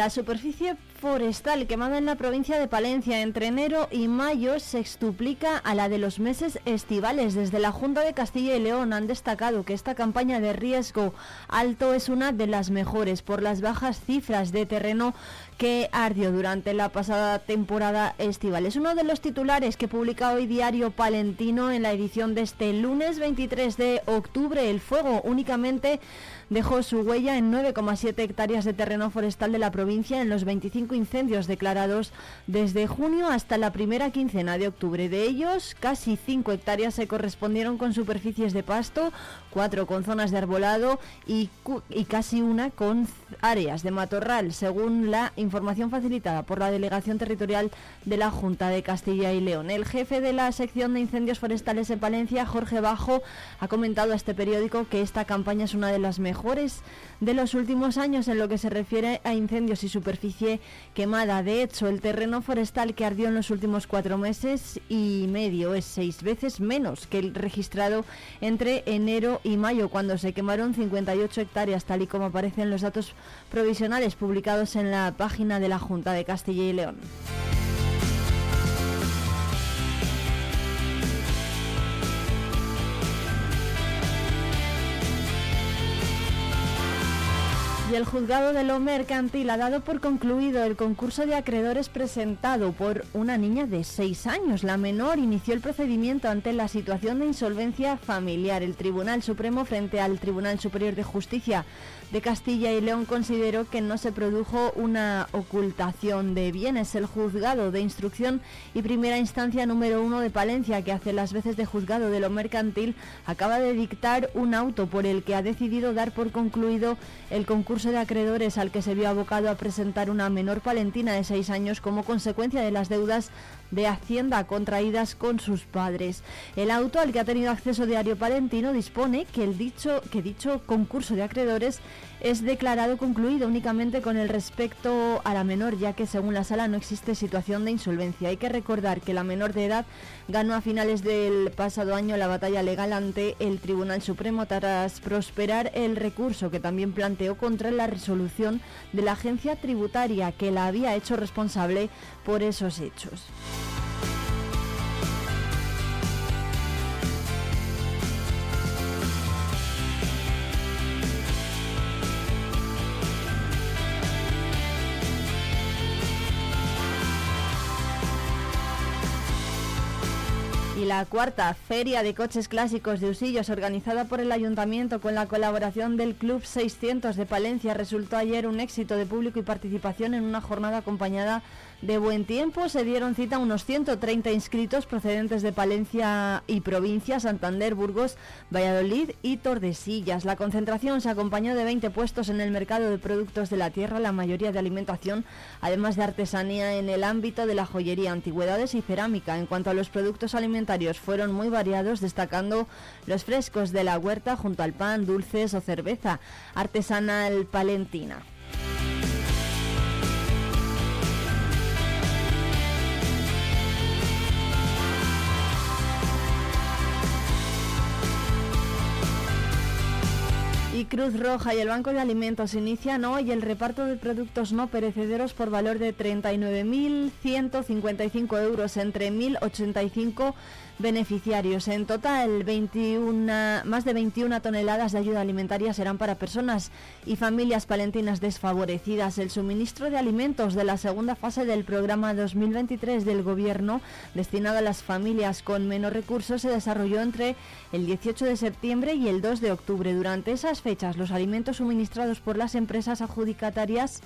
La superficie forestal quemada en la provincia de Palencia entre enero y mayo se extuplica a la de los meses estivales. Desde la Junta de Castilla y León han destacado que esta campaña de riesgo alto es una de las mejores por las bajas cifras de terreno que ardió durante la pasada temporada estival. Es uno de los titulares que publica hoy Diario Palentino en la edición de este lunes 23 de octubre. El fuego únicamente dejó su huella en 9,7 hectáreas de terreno forestal de la provincia en los 25 incendios declarados desde junio hasta la primera quincena de octubre. De ellos, casi 5 hectáreas se correspondieron con superficies de pasto, 4 con zonas de arbolado y, y casi una con áreas de matorral, según la información información facilitada por la Delegación Territorial de la Junta de Castilla y León. El jefe de la sección de incendios forestales en Palencia, Jorge Bajo, ha comentado a este periódico que esta campaña es una de las mejores de los últimos años en lo que se refiere a incendios y superficie quemada. De hecho, el terreno forestal que ardió en los últimos cuatro meses y medio es seis veces menos que el registrado entre enero y mayo, cuando se quemaron 58 hectáreas, tal y como aparecen los datos provisionales publicados en la página de la Junta de Castilla y León. Y el juzgado de lo mercantil ha dado por concluido el concurso de acreedores presentado por una niña de 6 años. La menor inició el procedimiento ante la situación de insolvencia familiar. El Tribunal Supremo frente al Tribunal Superior de Justicia de Castilla y León consideró que no se produjo una ocultación de bienes. El juzgado de instrucción y primera instancia número uno de Palencia, que hace las veces de juzgado de lo mercantil, acaba de dictar un auto por el que ha decidido dar por concluido el concurso de acreedores al que se vio abocado a presentar una menor palentina de seis años como consecuencia de las deudas de Hacienda contraídas con sus padres. El auto al que ha tenido acceso Diario Palentino dispone que, el dicho, que dicho concurso de acreedores es declarado concluido únicamente con el respecto a la menor, ya que según la sala no existe situación de insolvencia. Hay que recordar que la menor de edad ganó a finales del pasado año la batalla legal ante el Tribunal Supremo tras prosperar el recurso que también planteó contra la resolución de la agencia tributaria que la había hecho responsable por esos hechos. La cuarta Feria de Coches Clásicos de Usillos, organizada por el Ayuntamiento con la colaboración del Club 600 de Palencia, resultó ayer un éxito de público y participación en una jornada acompañada buen tiempo. Se dieron cita unos 130 inscritos procedentes de Palencia y provincia, Santander, Burgos, Valladolid y Tordesillas. La concentración se acompañó de 20 puestos en el mercado de productos de la tierra, la mayoría de alimentación, además de artesanía en el ámbito de la joyería, antigüedades y cerámica. En cuanto a los productos alimentarios, fueron muy variados, destacando los frescos de la huerta junto al pan, dulces o cerveza artesanal palentina. Cruz Roja y el Banco de Alimentos inician hoy el reparto de productos no perecederos por valor de 39.155 euros entre 1.085 beneficiarios. En total, 21, más de 21 toneladas de ayuda alimentaria serán para personas y familias palentinas desfavorecidas. El suministro de alimentos de la segunda fase del programa 2023 del Gobierno destinado a las familias con menos recursos se desarrolló entre el 18 de septiembre y el 2 de octubre. Durante esas fechas, los alimentos suministrados por las empresas adjudicatarias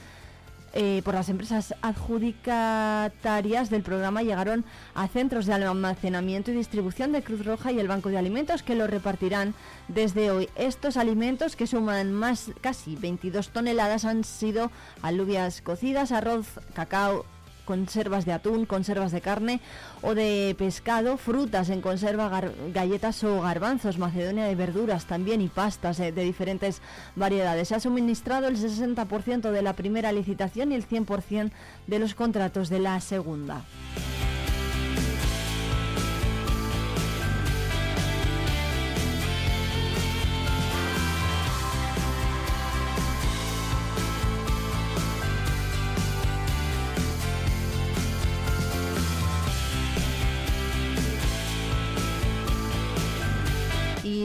eh, por las empresas adjudicatarias del programa llegaron a centros de almacenamiento y distribución de Cruz Roja y el Banco de Alimentos que lo repartirán desde hoy. Estos alimentos que suman más casi 22 toneladas han sido alubias cocidas, arroz, cacao, conservas de atún, conservas de carne o de pescado, frutas en conserva, galletas o garbanzos, macedonia de verduras también y pastas eh, de diferentes variedades. Se ha suministrado el 60% de la primera licitación y el 100% de los contratos de la segunda.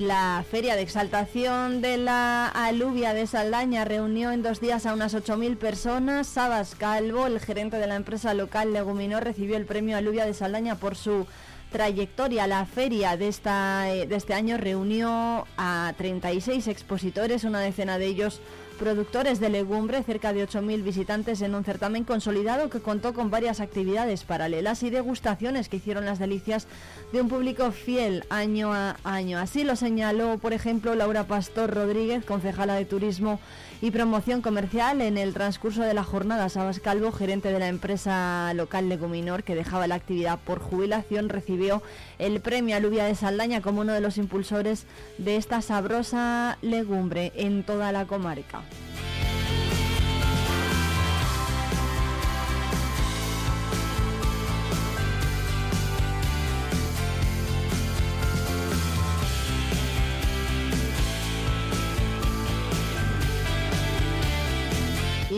La Feria de Exaltación de la Alubia de Saldaña reunió en dos días a unas 8.000 personas. Sabas Calvo, el gerente de la empresa local Leguminor, recibió el premio Alubia de Saldaña por su trayectoria. La feria de, esta, eh, de este año reunió a 36 expositores, una decena de ellos productores de legumbre, cerca de 8.000 visitantes en un certamen consolidado que contó con varias actividades paralelas y degustaciones que hicieron las delicias de un público fiel año a año. Así lo señaló, por ejemplo, Laura Pastor Rodríguez, concejala de Turismo y Promoción Comercial, en el transcurso de la jornada. Sabas Calvo, gerente de la empresa local Leguminor, que dejaba la actividad por jubilación, recibió el premio Aluvia de Saldaña como uno de los impulsores de esta sabrosa legumbre en toda la comarca.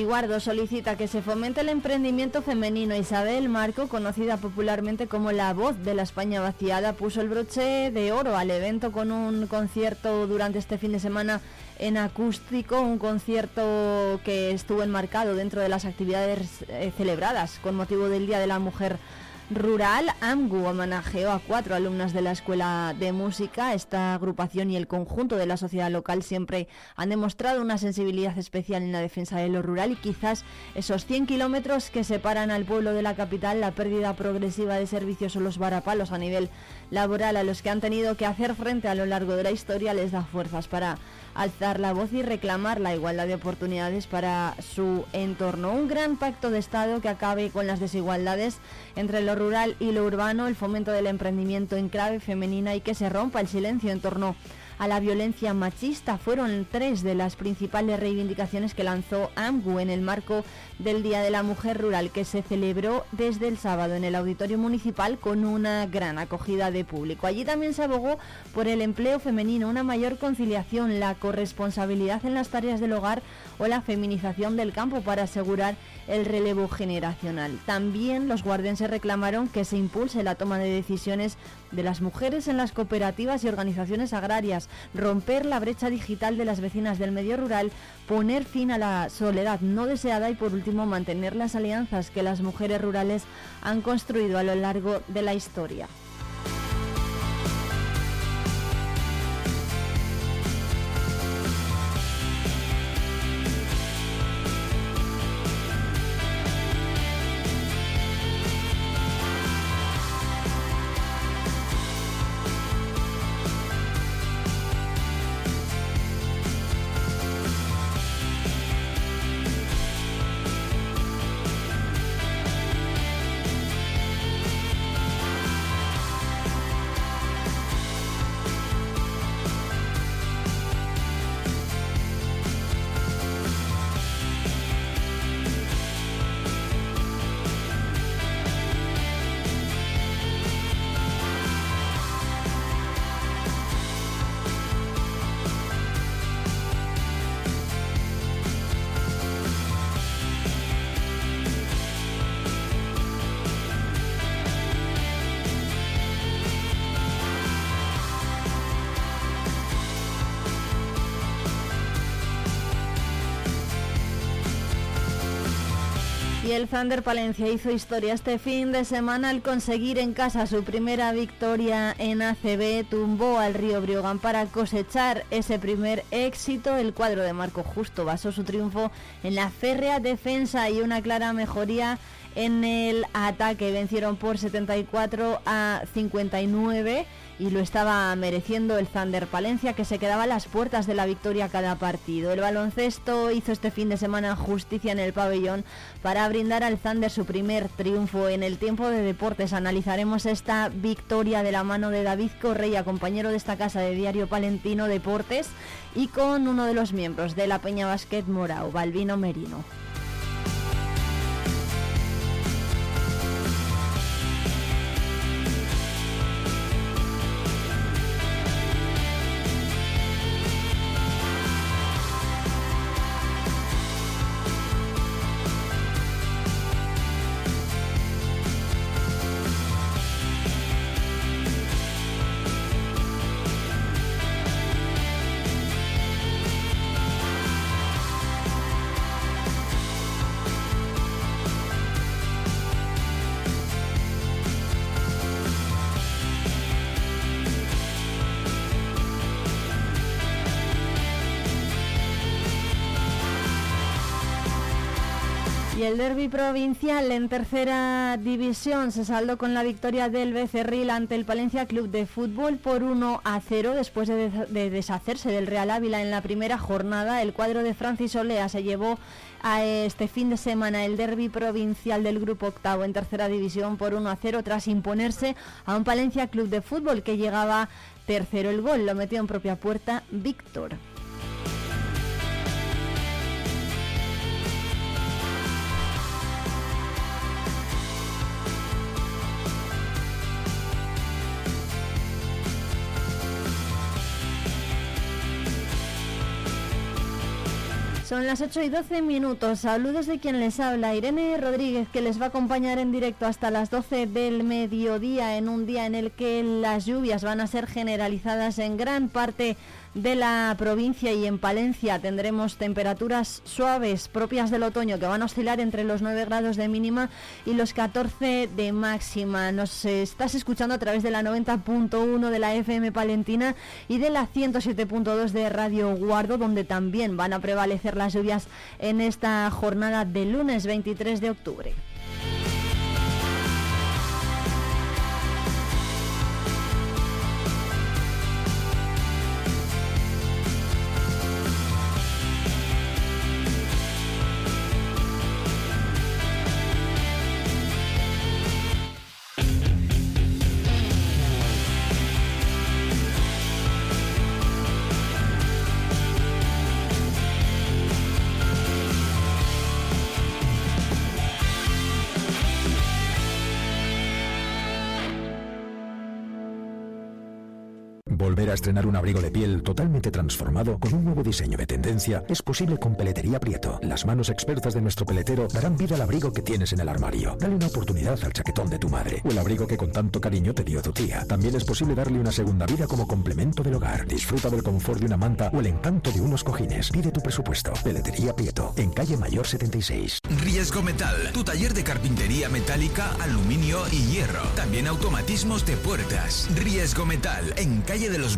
Guardo solicita que se fomente el emprendimiento femenino. Isabel Marco, conocida popularmente como la voz de la España vaciada, puso el broche de oro al evento con un concierto durante este fin de semana en acústico, un concierto que estuvo enmarcado dentro de las actividades eh, celebradas con motivo del Día de la Mujer Rural AMGU homenajeó a cuatro alumnas de la Escuela de Música. Esta agrupación y el conjunto de la sociedad local siempre han demostrado una sensibilidad especial en la defensa de lo rural y quizás esos 100 kilómetros que separan al pueblo de la capital, la pérdida progresiva de servicios o los varapalos a nivel laboral a los que han tenido que hacer frente a lo largo de la historia les da fuerzas para alzar la voz y reclamar la igualdad de oportunidades para su entorno. Un gran pacto de Estado que acabe con las desigualdades entre lo rural y lo urbano, el fomento del emprendimiento en clave femenina y que se rompa el silencio en torno a la violencia machista fueron tres de las principales reivindicaciones que lanzó AMGU en el marco del Día de la Mujer Rural que se celebró desde el sábado en el Auditorio Municipal con una gran acogida de público. Allí también se abogó por el empleo femenino, una mayor conciliación, la corresponsabilidad en las tareas del hogar o la feminización del campo para asegurar el relevo generacional. También los guardenses reclamaron que se impulse la toma de decisiones de las mujeres en las cooperativas y organizaciones agrarias, romper la brecha digital de las vecinas del medio rural, poner fin a la soledad no deseada y por último mantener las alianzas que las mujeres rurales han construido a lo largo de la historia. El Thunder Palencia hizo historia este fin de semana al conseguir en casa su primera victoria en ACB. Tumbó al Río Briogán para cosechar ese primer éxito. El cuadro de Marco Justo basó su triunfo en la férrea defensa y una clara mejoría en el ataque. Vencieron por 74 a 59 y lo estaba mereciendo el Thunder Palencia que se quedaba a las puertas de la victoria cada partido. El baloncesto hizo este fin de semana justicia en el pabellón para brindar al Thunder su primer triunfo en el tiempo de deportes. Analizaremos esta victoria de la mano de David Correia, compañero de esta casa de Diario Palentino Deportes, y con uno de los miembros de la Peña Basket Morao, Balvino Merino. Y el derby provincial en tercera división se saldó con la victoria del Becerril ante el Palencia Club de Fútbol por 1 a 0 después de, de, deshacerse del Real Ávila en la primera jornada. El cuadro de Francis Olea se llevó a este fin de semana el derby provincial del grupo octavo en tercera división por 1 a 0 tras imponerse a un Palencia Club de Fútbol que llegaba tercero. El gol lo metió en propia puerta Víctor. Son las 8 y 12 minutos. Saludos de quien les habla, Irene Rodríguez, que les va a acompañar en directo hasta las 12 del mediodía, en un día en el que las lluvias van a ser generalizadas en gran parte de la provincia y en Palencia tendremos temperaturas suaves propias del otoño que van a oscilar entre los 9 grados de mínima y los 14 de máxima. Nos estás escuchando a través de la 90.1 de la FM Palentina y de la 107.2 de Radio Guardo, donde también van a prevalecer las lluvias en esta jornada de lunes 23 de octubre. Estrenar un abrigo de piel totalmente transformado con un nuevo diseño de tendencia es posible con Peletería Prieto. Las manos expertas de nuestro peletero darán vida al abrigo que tienes en el armario. Dale una oportunidad al chaquetón de tu madre o el abrigo que con tanto cariño te dio tu tía. También es posible darle una segunda vida como complemento del hogar. Disfruta del confort de una manta o el encanto de unos cojines. Pide tu presupuesto. Peletería Prieto, en calle Mayor 76. Riesgo Metal, tu taller de carpintería metálica, aluminio y hierro. También automatismos de puertas. Riesgo Metal, en calle de los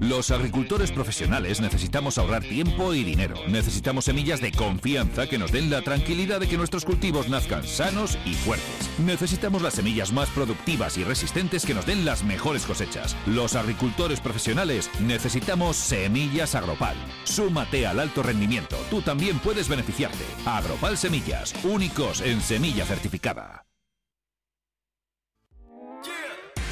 Los agricultores profesionales necesitamos ahorrar tiempo y dinero. Necesitamos semillas de confianza que nos den la tranquilidad de que nuestros cultivos nazcan sanos y fuertes. Necesitamos las semillas más productivas y resistentes que nos den las mejores cosechas. Los agricultores profesionales necesitamos semillas Agropal. Súmate al alto rendimiento. Tú también puedes beneficiarte. Agropal Semillas, únicos en semilla certificada.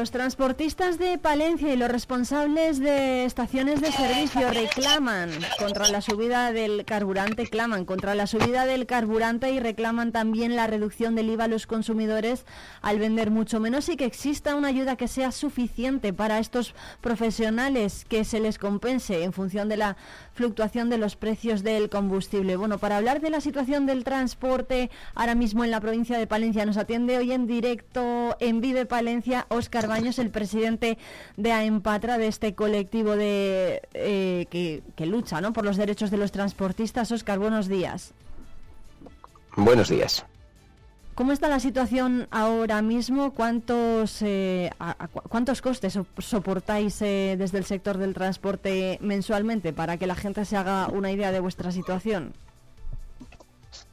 Los transportistas de Palencia y los responsables de estaciones de servicio reclaman contra la subida del carburante, claman contra la subida del carburante y reclaman también la reducción del IVA a los consumidores al vender mucho menos y que exista una ayuda que sea suficiente para estos profesionales que se les compense en función de la fluctuación de los precios del combustible. Bueno, para hablar de la situación del transporte ahora mismo en la provincia de Palencia nos atiende hoy en directo en Vive Palencia Óscar Baños, el presidente de AEMPATRA, de este colectivo de eh, que, lucha ¿no? por los derechos de los transportistas. Óscar, buenos días. Buenos días. ¿Cómo está la situación ahora mismo? ¿Cuántos, eh, ¿cuántos costes soportáis eh, desde el sector del transporte mensualmente para que la gente se haga una idea de vuestra situación?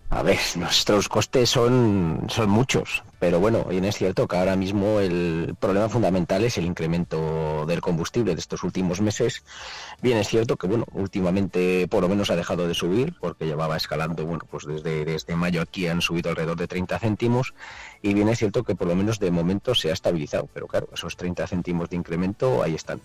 A ver, nuestros costes son, son muchos, pero bueno, bien es cierto que ahora mismo el problema fundamental es el incremento del combustible de estos últimos meses. Bien es cierto que bueno, últimamente por lo menos ha dejado de subir, porque llevaba escalando, bueno, pues desde, desde mayo aquí han subido alrededor de 30 céntimos, y bien es cierto que por lo menos de momento se ha estabilizado, pero claro, esos 30 céntimos de incremento ahí están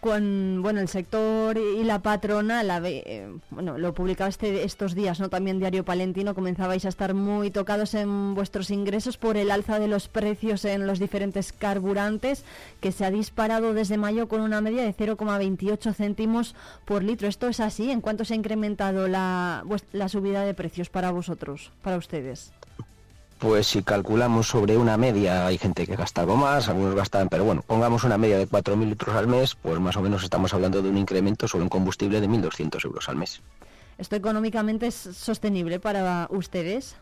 con bueno el sector y la patrona la eh, bueno lo publicaba este, estos días no también diario palentino comenzabais a estar muy tocados en vuestros ingresos por el alza de los precios en los diferentes carburantes que se ha disparado desde mayo con una media de 0,28 céntimos por litro. Esto es así en cuánto se ha incrementado la, la subida de precios para vosotros para ustedes pues si calculamos sobre una media, hay gente que gasta algo más, algunos gastan, pero bueno, pongamos una media de 4.000 litros al mes, pues más o menos estamos hablando de un incremento sobre un combustible de 1.200 euros al mes. ¿Esto económicamente es sostenible para ustedes?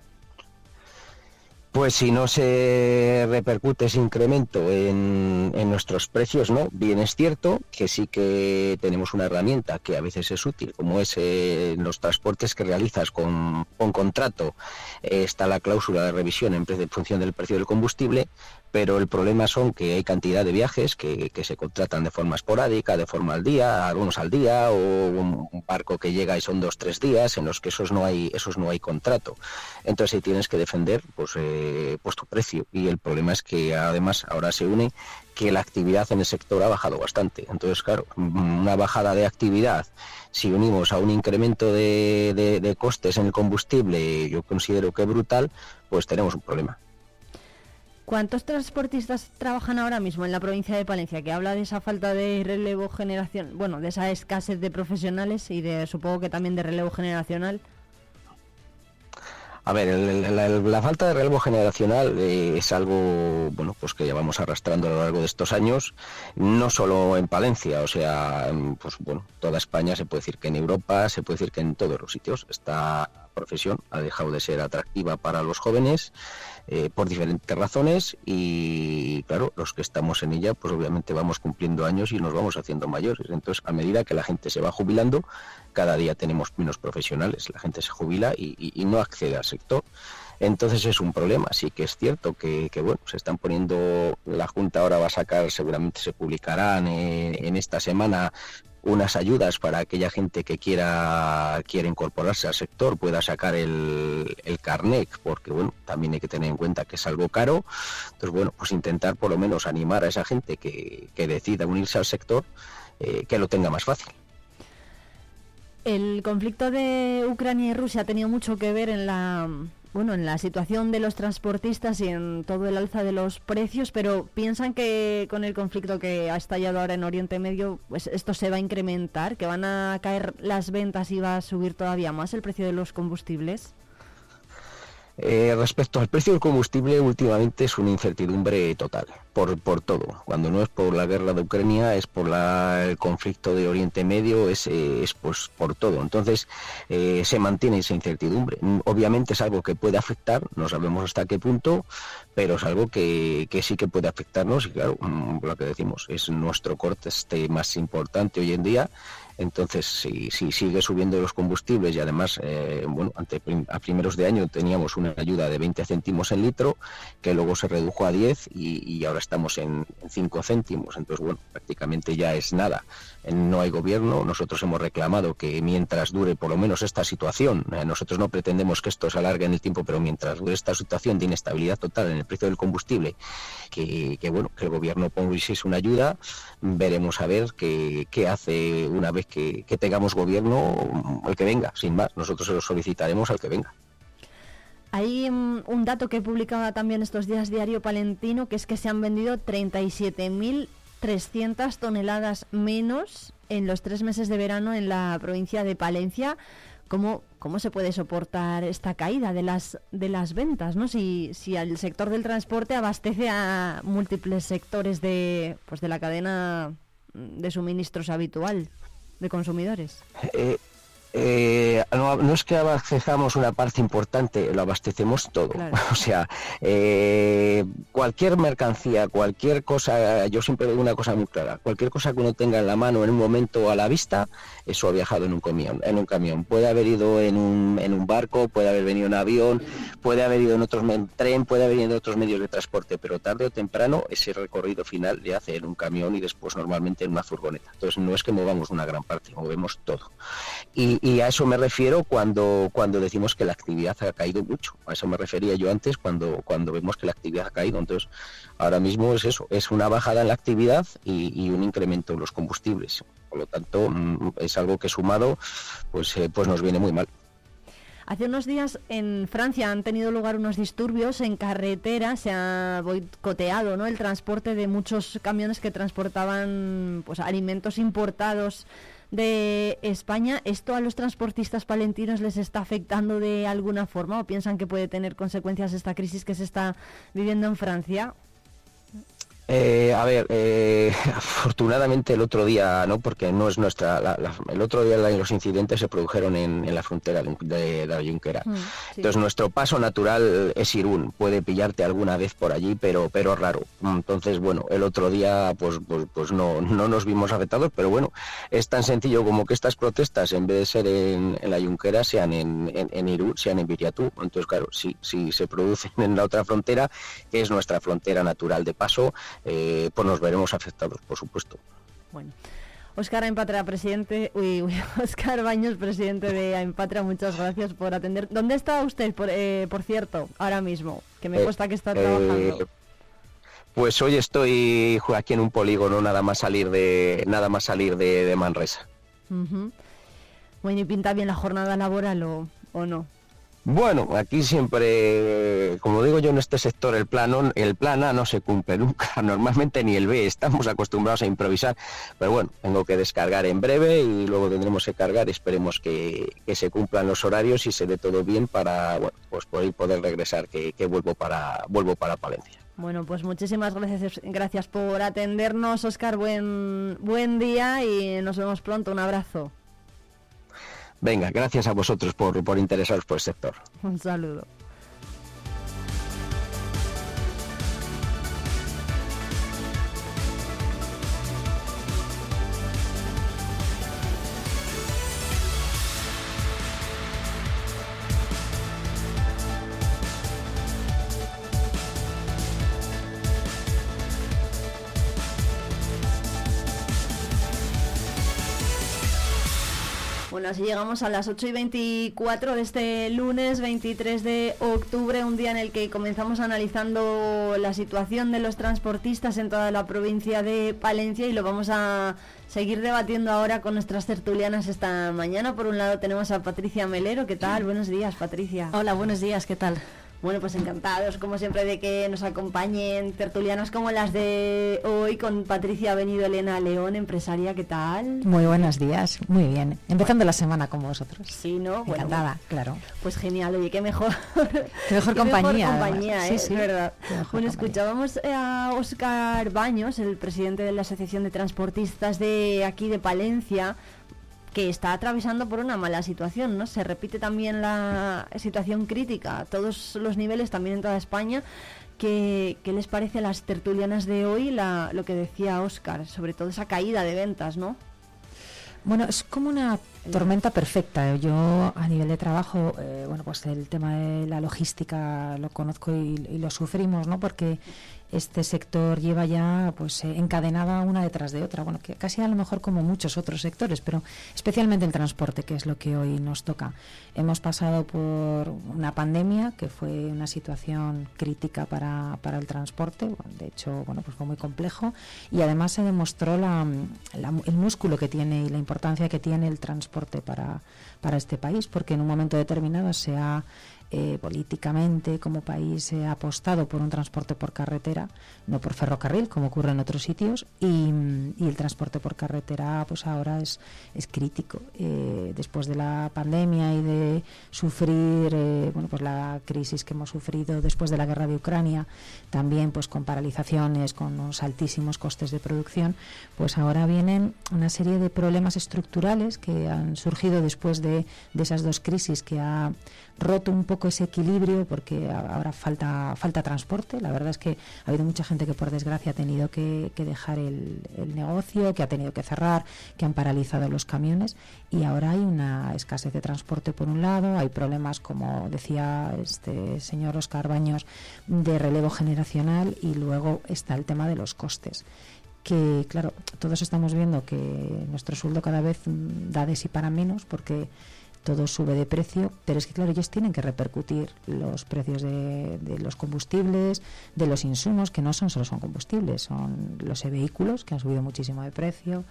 Pues si no se repercute ese incremento en, nuestros precios, ¿no? Bien es cierto que sí que tenemos una herramienta que a veces es útil, como es eh, los transportes que realizas con, contrato. Eh, está la cláusula de revisión en función del precio del combustible, pero el problema son que hay cantidad de viajes que, se contratan de forma esporádica, de forma al día, algunos al día, o un, barco que llega y son dos, tres días, en los que esos no hay, esos no hay contrato. Entonces ahí tienes que defender pues, eh, pues tu precio. Y el problema es que además ahora se une que la actividad en el sector ha bajado bastante. Entonces, claro, una bajada de actividad, si unimos a un incremento de, de costes en el combustible, yo considero que brutal, pues tenemos un problema. ¿Cuántos transportistas trabajan ahora mismo en la provincia de Palencia? Que habla de esa falta de relevo generación, bueno, de esa escasez de profesionales y de supongo que también de relevo generacional. A ver, la, falta de relevo generacional eh, es algo bueno pues que llevamos arrastrando a lo largo de estos años, no solo en Palencia, o sea, pues bueno, toda España se puede decir que en Europa, se puede decir que en todos los sitios esta profesión ha dejado de ser atractiva para los jóvenes eh, por diferentes razones y claro, los que estamos en ella pues obviamente vamos cumpliendo años y nos vamos haciendo mayores. Entonces a medida que la gente se va jubilando, cada día tenemos menos profesionales, la gente se jubila y, no accede al sector. Entonces es un problema, sí que es cierto que, bueno, se están poniendo, la Junta ahora va a sacar, seguramente se publicarán eh, en esta semana unas ayudas para aquella gente que quiera, quiera incorporarse al sector pueda sacar el, el carnet, porque bueno, también hay que tener en cuenta que es algo caro. Entonces, bueno, pues intentar por lo menos animar a esa gente que, que decida unirse al sector, eh, que lo tenga más fácil. El conflicto de Ucrania y Rusia ha tenido mucho que ver en la bueno, en la situación de los transportistas y en todo el alza de los precios, pero piensan que con el conflicto que ha estallado ahora en Oriente Medio, pues esto se va a incrementar, que van a caer las ventas y va a subir todavía más el precio de los combustibles. Eh, respecto al precio del combustible, últimamente es una incertidumbre total, por, por todo. Cuando no es por la guerra de Ucrania, es por el conflicto de Oriente Medio, es, eh, es pues, por todo. Entonces, eh, se mantiene esa incertidumbre. Obviamente es algo que puede afectar, no sabemos hasta qué punto, pero es algo que, que sí que puede afectarnos y claro, mm, lo que decimos, es nuestro corte este más importante hoy en día entonces, si, sigue subiendo los combustibles y además, eh, bueno, a primeros de año teníamos una ayuda de 20 céntimos en litro, que luego se redujo a 10 y, ahora estamos en, 5 céntimos. Entonces, bueno, prácticamente ya es nada. No hay gobierno. Nosotros hemos reclamado que mientras dure por lo menos esta situación, eh, nosotros no pretendemos que esto se alargue en el tiempo, pero mientras dure esta situación de inestabilidad total en el precio del combustible, que, bueno, que el gobierno ponga una ayuda, veremos a ver qué, qué hace una vez que, tengamos gobierno, el que venga, sin más. Nosotros se lo solicitaremos al que venga. Hay mm, un dato que publicaba también estos días Diario Palentino, que es que se han vendido 37.300 toneladas menos en los tres meses de verano en la provincia de Palencia. ¿Cómo, cómo se puede soportar esta caída de las, de las ventas? ¿no? Si, si el sector del transporte abastece a múltiples sectores de, pues de la cadena de suministros habitual de consumidores? Eh, eh, no, es que abastezcamos una parte importante, lo abastecemos todo. O sea, eh, cualquier mercancía, cualquier cosa, yo siempre digo una cosa muy clara, cualquier cosa que uno tenga en la mano en un momento a la vista, eso ha viajado en un camión. En un camión. Puede haber ido en un, en un barco, puede haber venido en avión, puede haber ido en otros en tren, puede haber ido en otros medios de transporte, pero tarde o temprano ese recorrido final le hace en un camión y después normalmente en una furgoneta. Entonces no es que movamos una gran parte, movemos todo. Y, y a eso me refiero cuando, cuando decimos que la actividad ha caído mucho. A eso me refería yo antes cuando, cuando vemos que la actividad ha caído. Entonces, ahora mismo es eso, es una bajada en la actividad y, un incremento en los combustibles. Por lo tanto, mm, es algo que sumado, pues, eh, pues nos viene muy mal. Hace unos días en Francia han tenido lugar unos disturbios en carretera, se ha boicoteado ¿no? el transporte de muchos camiones que transportaban pues, alimentos importados de España. ¿Esto a los transportistas palentinos les está afectando de alguna forma o piensan que puede tener consecuencias esta crisis que se está viviendo en Francia? Eh, a ver, eh, afortunadamente el otro día, no, porque no es nuestra. el otro día los incidentes se produjeron en, la frontera de, la Junquera. Mm, Entonces nuestro paso natural es Irún. Puede pillarte alguna vez por allí, pero pero raro. Entonces bueno, el otro día pues pues, pues no no nos vimos afectados, pero bueno, es tan sencillo como que estas protestas en vez de ser en, la Junquera sean en, en, Irún, sean en Viriatú. Entonces claro, si si se producen en la otra frontera, que es nuestra frontera natural de paso eh, pues nos veremos afectados, por supuesto. Bueno. Oscar Aimpatra, presidente, uy, Oscar Baños, presidente de Aimpatra, muchas gracias por atender. ¿Dónde está usted, por, eh, por cierto, ahora mismo? Que me cuesta que está trabajando. Pues hoy estoy aquí en un polígono, nada más salir de, nada más salir de, Manresa. Bueno, ¿y pinta bien la jornada laboral o no? Bueno, aquí siempre, como digo yo en este sector, el plan, el plan A no se cumple nunca, normalmente ni el B, estamos acostumbrados a improvisar, pero bueno, tengo que descargar en breve y luego tendremos que cargar, esperemos que, se cumplan los horarios y se dé todo bien para, bueno, pues poder, poder regresar, que, vuelvo, para, vuelvo para Palencia. Bueno, pues muchísimas gracias, gracias por atendernos, Oscar, buen, buen día y nos vemos pronto, un abrazo. Venga, gracias a vosotros por, por interesaros por el sector. Un saludo. Bueno, así llegamos a las 8 y 24 de este lunes 23 de octubre, un día en el que comenzamos analizando la situación de los transportistas en toda la provincia de Palencia y lo vamos a seguir debatiendo ahora con nuestras tertulianas esta mañana. Por un lado tenemos a Patricia Melero. ¿Qué tal? Buenos días, Patricia. Hola, buenos días. ¿Qué tal? Bueno, pues encantados, como siempre, de que nos acompañen tertulianas como las de hoy, con Patricia Venido Elena León, empresaria, ¿qué tal? Muy buenos días, muy bien. Empezando la semana con vosotros. Sí, ¿no? Encantada, claro. Pues genial, oye, qué mejor. Qué mejor compañía. Mejor compañía, ¿eh? sí, verdad. Bueno, escuchábamos a Oscar Baños, el presidente de la Asociación de Transportistas de aquí de Palencia, que está atravesando por una mala situación, ¿no? Se repite también la situación crítica a todos los niveles, también en toda España. ¿Qué, qué les parece a las tertulianas de hoy la, lo que decía Oscar, sobre todo esa caída de ventas, ¿no? Bueno, es como una tormenta perfecta. Yo a nivel de trabajo, eh, bueno, pues el tema de la logística lo conozco y, y, lo sufrimos, ¿no? Porque este sector lleva ya pues eh, encadenada una detrás de otra, bueno, que casi a lo mejor como muchos otros sectores, pero especialmente el transporte, que es lo que hoy nos toca. Hemos pasado por una pandemia que fue una situación crítica para, para el transporte, de hecho, bueno, pues fue muy complejo. Y además se demostró la, la, el músculo que tiene y la importancia que tiene el transporte para, para este país, porque en un momento determinado se ha eh, políticamente como país se ha apostado por un transporte por carretera, no por ferrocarril, como ocurre en otros sitios, y, y el transporte por carretera pues ahora es, es crítico. Eh, después de la pandemia y de sufrir eh, bueno, pues la crisis que hemos sufrido después de la guerra de Ucrania, también pues con paralizaciones, con unos altísimos costes de producción, pues ahora vienen una serie de problemas estructurales que han surgido después de, de esas dos crisis que ha roto un poco ese equilibrio porque ahora falta falta transporte. La verdad es que ha habido mucha gente que por desgracia ha tenido que, dejar el, negocio, que ha tenido que cerrar, que han paralizado los camiones y ahora hay una escasez de transporte por un lado, hay problemas como decía este señor Oscar Baños de relevo generacional y luego está el tema de los costes que claro, todos estamos viendo que nuestro sueldo cada vez da de sí para menos porque todo sube de precio, pero es que claro, ellos tienen que repercutir los precios de, de, los combustibles, de los insumos, que no son solo son combustibles, son los vehículos que han subido muchísimo de precio,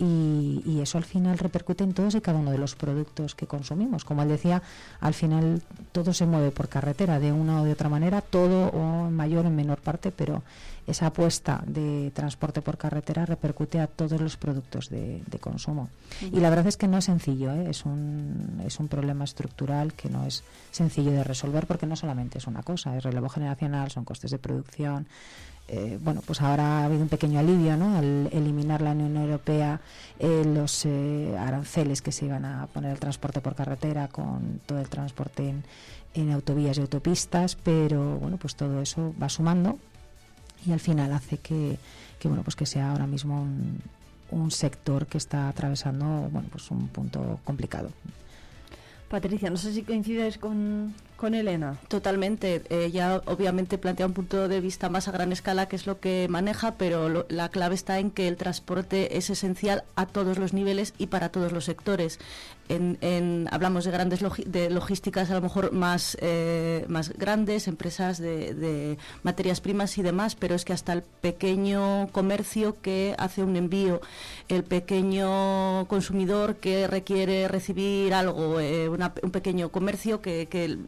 y, y, eso al final repercute en todos y cada uno de los productos que consumimos. Como él decía, al final todo se mueve por carretera de una o de otra manera, todo o en mayor o en menor parte, pero esa apuesta de transporte por carretera repercute a todos los productos de, de consumo. Uh -huh. Y la verdad es que no es sencillo, ¿eh? es, un, es un problema estructural que no es sencillo de resolver porque no solamente es una cosa, es relevo generacional, son costes de producción, eh, bueno, pues ahora ha habido un pequeño alivio ¿no? al eliminar la Unión Europea eh, los eh, aranceles que se iban a poner al transporte por carretera con todo el transporte en, en, autovías y autopistas, pero bueno, pues todo eso va sumando y al final hace que, que bueno, pues que sea ahora mismo un, un sector que está atravesando bueno, pues un punto complicado. Patricia, no sé si coincides con, con Elena. Totalmente. Ella obviamente plantea un punto de vista más a gran escala, que es lo que maneja, pero lo, la clave está en que el transporte es esencial a todos los niveles y para todos los sectores. En, en, hablamos de grandes de logísticas a lo mejor más, eh, más grandes, empresas de, de, materias primas y demás, pero es que hasta el pequeño comercio que hace un envío, el pequeño consumidor que requiere recibir algo, eh, una, un pequeño comercio que,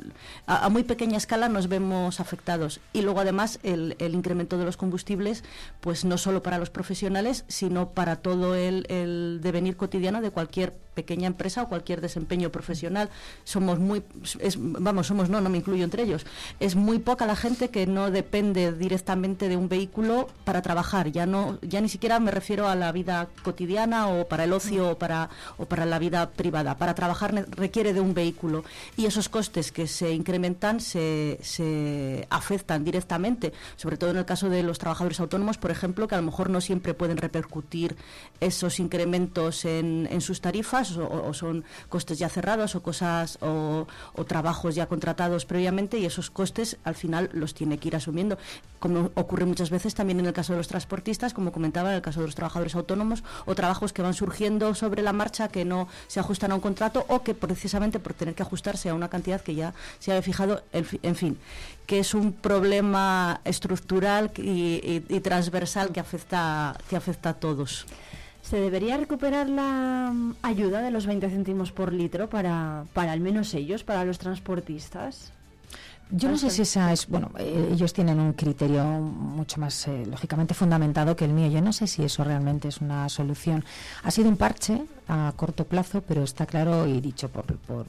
a, muy pequeña escala nos vemos afectados. Y luego además el, el, incremento de los combustibles, pues no solo para los profesionales, sino para todo el, el devenir cotidiano de cualquier pequeña empresa o cualquier desempeño profesional. Somos muy, es, vamos, somos no, no me incluyo entre ellos. Es muy poca la gente que no depende directamente de un vehículo para trabajar. Ya no, ya ni siquiera me refiero a la vida cotidiana o para el ocio o para, o para la vida privada. Para trabajar requiere de un vehículo y esos costes que se incrementan se, se afectan directamente, sobre todo en el caso de los trabajadores autónomos, por ejemplo, que a lo mejor no siempre pueden repercutir esos incrementos en, en sus tarifas o, son costes ya cerrados o cosas o, o trabajos ya contratados previamente y esos costes al final los tiene que ir asumiendo, como ocurre muchas veces también en el caso de los transportistas, como comentaba en el caso de los trabajadores autónomos o trabajos que van surgiendo sobre la marcha que no se ajustan a un contrato o que precisamente por tener que ajustarse a una cantidad que ya se había fijado, en fin, que es un problema estructural y, transversal que afecta, que afecta a todos. ¿Se debería recuperar la mm, ayuda de los 20 céntimos por litro para, para al menos ellos, para los transportistas? Yo no sé si esa es, bueno, eh, ellos tienen un criterio mucho más eh, lógicamente fundamentado que el mío. Yo no sé si eso realmente es una solución. Ha sido un parche a corto plazo, pero está claro y dicho por, por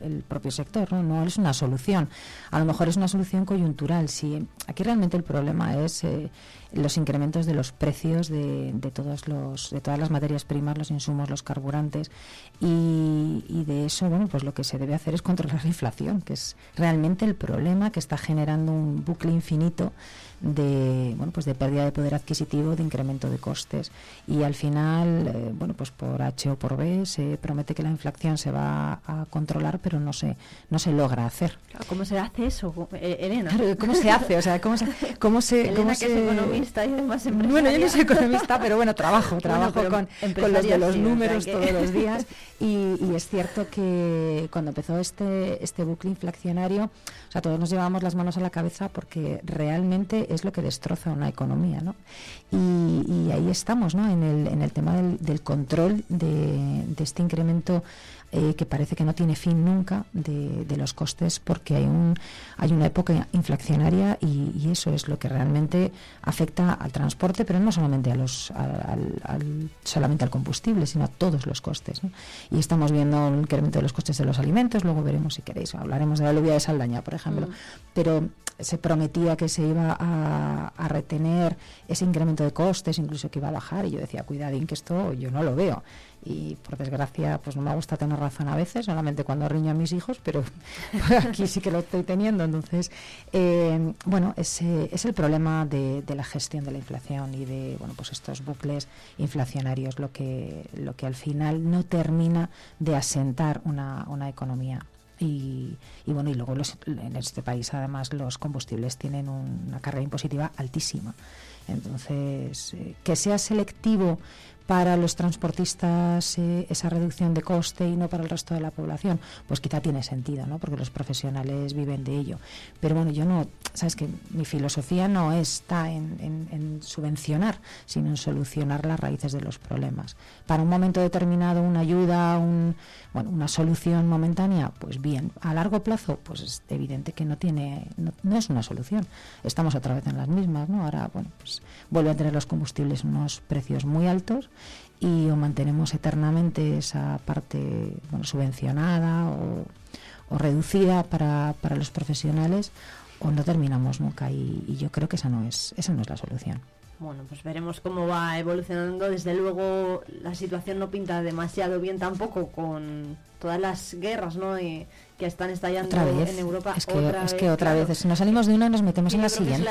el propio sector, ¿no? no es una solución. A lo mejor es una solución coyuntural. Si aquí realmente el problema es eh, los incrementos de los precios de, de, todos los, de todas las materias primas, los insumos, los carburantes y, y, de eso, bueno, pues lo que se debe hacer es controlar la inflación, que es realmente el problema que está generando un bucle infinito de bueno pues de pérdida de poder adquisitivo, de incremento de costes y al final eh, bueno pues por H o por B se promete que la inflación se va a controlar pero no se no se logra hacer. ¿Cómo se hace eso, eh, Elena? ¿Cómo se hace? O sea, ¿cómo se cómo se, Elena, que es economista y además Bueno, yo no soy economista, pero bueno, trabajo, trabajo con, con, los de los números todos los días y, y, es cierto que cuando empezó este este bucle inflacionario, o sea, todos nos llevábamos las manos a la cabeza porque realmente es lo que destroza una economía, ¿no? Y, ahí estamos, ¿no? En el, en el tema del, control de, de, este incremento eh, que parece que no tiene fin nunca de, los costes porque hay un hay una época inflacionaria y, eso es lo que realmente afecta al transporte pero no solamente a los al, solamente al combustible sino a todos los costes y estamos viendo un incremento de los costes de los alimentos luego veremos si queréis hablaremos de la lluvia de Saldaña por ejemplo mm. pero se prometía que se iba a, a, retener ese incremento de costes incluso que iba a bajar y yo decía cuidadín que esto yo no lo veo y por desgracia pues no me gusta tener razón a veces, solamente cuando riño a mis hijos, pero aquí sí que lo estoy teniendo. Entonces, eh, bueno, ese es el problema de, la gestión de la inflación y de bueno pues estos bucles inflacionarios, lo que, lo que al final no termina de asentar una, una economía. Y, y, bueno y luego los, en este país además los combustibles tienen una carga impositiva altísima entonces eh, que sea selectivo para los transportistas eh, esa reducción de coste y no para el resto de la población, pues quizá tiene sentido, ¿no? Porque los profesionales viven de ello. Pero bueno, yo no, sabes que mi filosofía no está en, en, subvencionar, sino en solucionar las raíces de los problemas. Para un momento determinado, una ayuda, un, bueno, una solución momentánea, pues bien. A largo plazo, pues es evidente que no tiene, no, no es una solución. Estamos otra vez en las mismas, ¿no? Ahora, bueno, pues vuelve a tener los combustibles unos precios muy altos y o mantenemos eternamente esa parte bueno, subvencionada o, reducida para, para, los profesionales o no terminamos nunca y, yo creo que esa no es esa no es la solución. Bueno, pues veremos cómo va evolucionando. Desde luego la situación no pinta demasiado bien tampoco con todas las guerras, ¿no? Y, que están estallando en Europa. Es que otra, es que otra vez, si nos salimos de una nos metemos en la siguiente.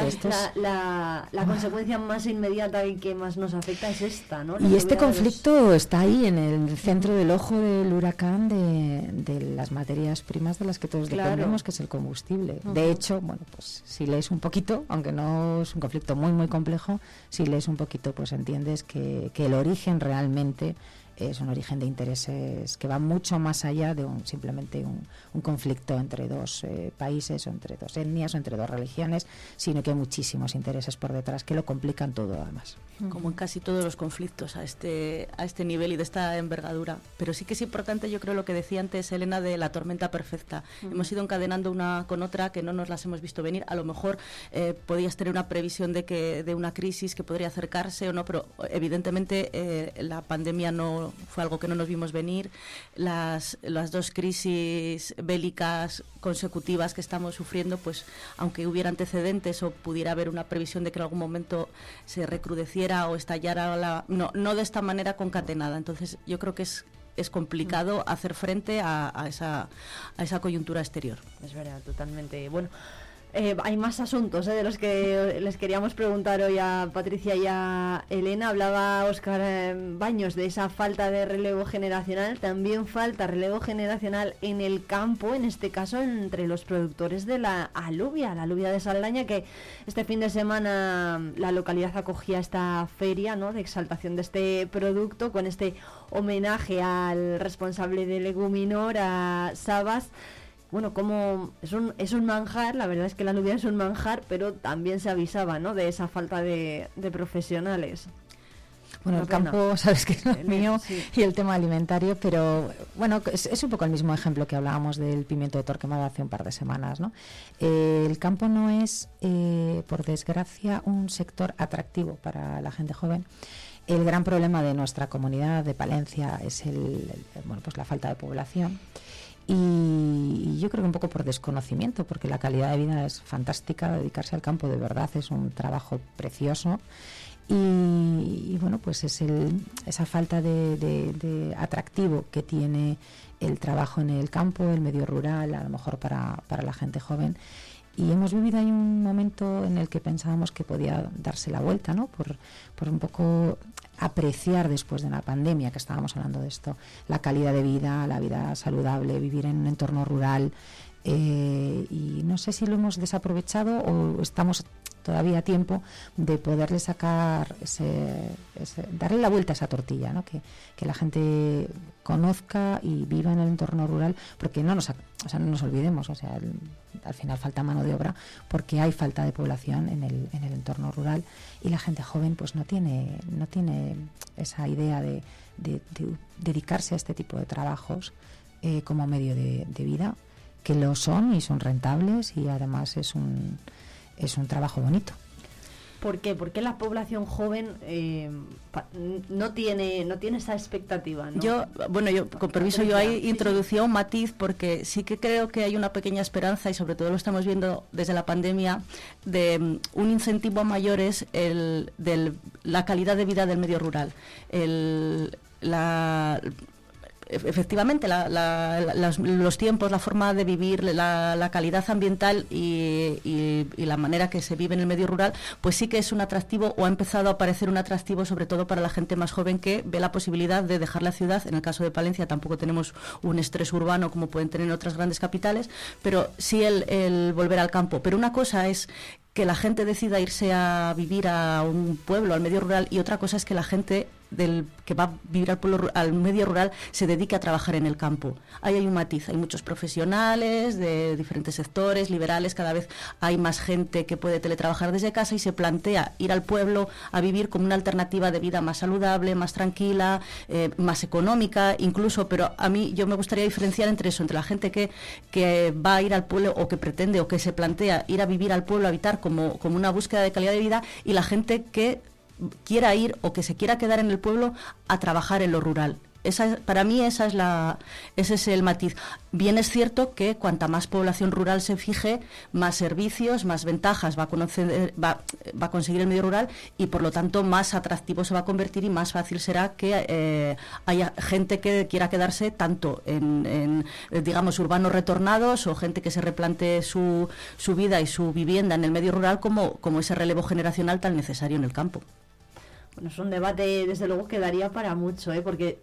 la, la, consecuencia más inmediata y que más nos afecta es esta, ¿no? y este conflicto está ahí en el centro del ojo del huracán de, de las materias primas de las que todos dependemos, que es el combustible. De hecho, bueno, pues si lees un poquito, aunque no es un conflicto muy muy complejo, si lees un poquito, pues entiendes que, que el origen realmente es un origen de intereses que va mucho más allá de un, simplemente un, conflicto entre dos eh, países o entre dos etnias o entre dos religiones, sino que hay muchísimos intereses por detrás que lo complican todo además. Como en casi todos los conflictos a este, a este nivel y de esta envergadura. Pero sí que es importante, yo creo, lo que decía antes Elena de la tormenta perfecta. Hemos ido encadenando una con otra que no nos las hemos visto venir. A lo mejor eh, podías tener una previsión de que de una crisis que podría acercarse o no, pero evidentemente eh, la pandemia no fue algo que no nos vimos venir. Las, las dos crisis bélicas consecutivas que estamos sufriendo, pues aunque hubiera antecedentes o pudiera haber una previsión de que en algún momento se recrudeciera o estallara, la, no, no de esta manera concatenada. Entonces yo creo que es es complicado hacer frente a, a, esa, a esa coyuntura exterior. Es verdad, totalmente. Bueno, eh, hay más asuntos eh, de los que les queríamos preguntar hoy a Patricia y a Elena. Hablaba Oscar eh, Baños de esa falta de relevo generacional. También falta relevo generacional en el campo, en este caso entre los productores de la alubia, la alubia de Saldaña, que este fin de semana la localidad acogía esta feria de exaltación de este producto con este homenaje al responsable de Leguminor, a Sabas bueno, como es un, es un manjar, la verdad es que la alubia es un manjar, pero también se avisaba, ¿no? De esa falta de, profesionales. Bueno, el campo, sabes que es lo mío, y el tema alimentario, pero bueno, es, un poco el mismo ejemplo que hablábamos del pimiento de Torquemada hace un par de semanas, ¿no? Eh, el campo no es, eh, por desgracia, un sector atractivo para la gente joven. El gran problema de nuestra comunidad de Palencia es el bueno, pues la falta de población. Y yo creo que un poco por desconocimiento, porque la calidad de vida es fantástica, dedicarse al campo de verdad es un trabajo precioso. Y, bueno, pues es el, esa falta de, atractivo que tiene el trabajo en el campo, el medio rural, a lo mejor para, para la gente joven. Y hemos vivido ahí un momento en el que pensábamos que podía darse la vuelta, ¿no? Por, por un poco apreciar después de la pandemia, que estábamos hablando de esto, la calidad de vida, la vida saludable, vivir en un entorno rural. Eh, y no sé si lo hemos desaprovechado o estamos todavía a tiempo de poderle sacar, ese, darle la vuelta a esa tortilla, ¿no? que, la gente conozca y viva en el entorno rural, porque no nos, o sea, no nos olvidemos, o sea, al final falta mano de obra porque hay falta de población en el, en el entorno rural y la gente joven pues no tiene, no tiene esa idea de, dedicarse a este tipo de trabajos eh, como medio de vida, que lo son y son rentables y además es un es un trabajo bonito. ¿Por qué? Porque la población joven eh, no tiene no tiene esa expectativa. Yo, bueno, yo con permiso yo ahí introducía un matiz porque sí que creo que hay una pequeña esperanza y sobre todo lo estamos viendo desde la pandemia de mm, un incentivo a mayores el, de la calidad de vida del medio rural. El, la, efectivamente los tiempos, la forma de vivir, la, calidad ambiental y, la manera que se vive en el medio rural, pues sí que es un atractivo o ha empezado a aparecer un atractivo sobre todo para la gente más joven que ve la posibilidad de dejar la ciudad. En el caso de Palencia tampoco tenemos un estrés urbano como pueden tener otras grandes capitales, pero sí el volver al campo. Pero una cosa es que la gente decida irse a vivir a un pueblo, al medio rural, y otra cosa es que la gente del que va a vivir al, pueblo, al medio rural se dedique a trabajar en el campo. Ahí hay un matiz, hay muchos profesionales de diferentes sectores, liberales, cada vez hay más gente que puede teletrabajar desde casa y se plantea ir al pueblo a vivir como una alternativa de vida más saludable, más tranquila, eh, más económica, incluso, pero a mí yo me gustaría diferenciar entre eso, entre la gente que, que va a ir al pueblo o que pretende o que se plantea ir a vivir al pueblo, a habitar como, como una búsqueda de calidad de vida y la gente que quiera ir o que se quiera quedar en el pueblo a trabajar en lo rural. Esa, para mí esa es la, ese es el matiz. Bien es cierto que cuanta más población rural se fije, más servicios, más ventajas va a, conocer, va, va a conseguir el medio rural y por lo tanto más atractivo se va a convertir y más fácil será que eh, haya gente que quiera quedarse tanto en, digamos, urbanos retornados o gente que se replante su, su vida y su vivienda en el medio rural como, como ese relevo generacional tan necesario en el campo. Bueno, es un debate, desde luego, que daría para mucho, ¿eh? porque,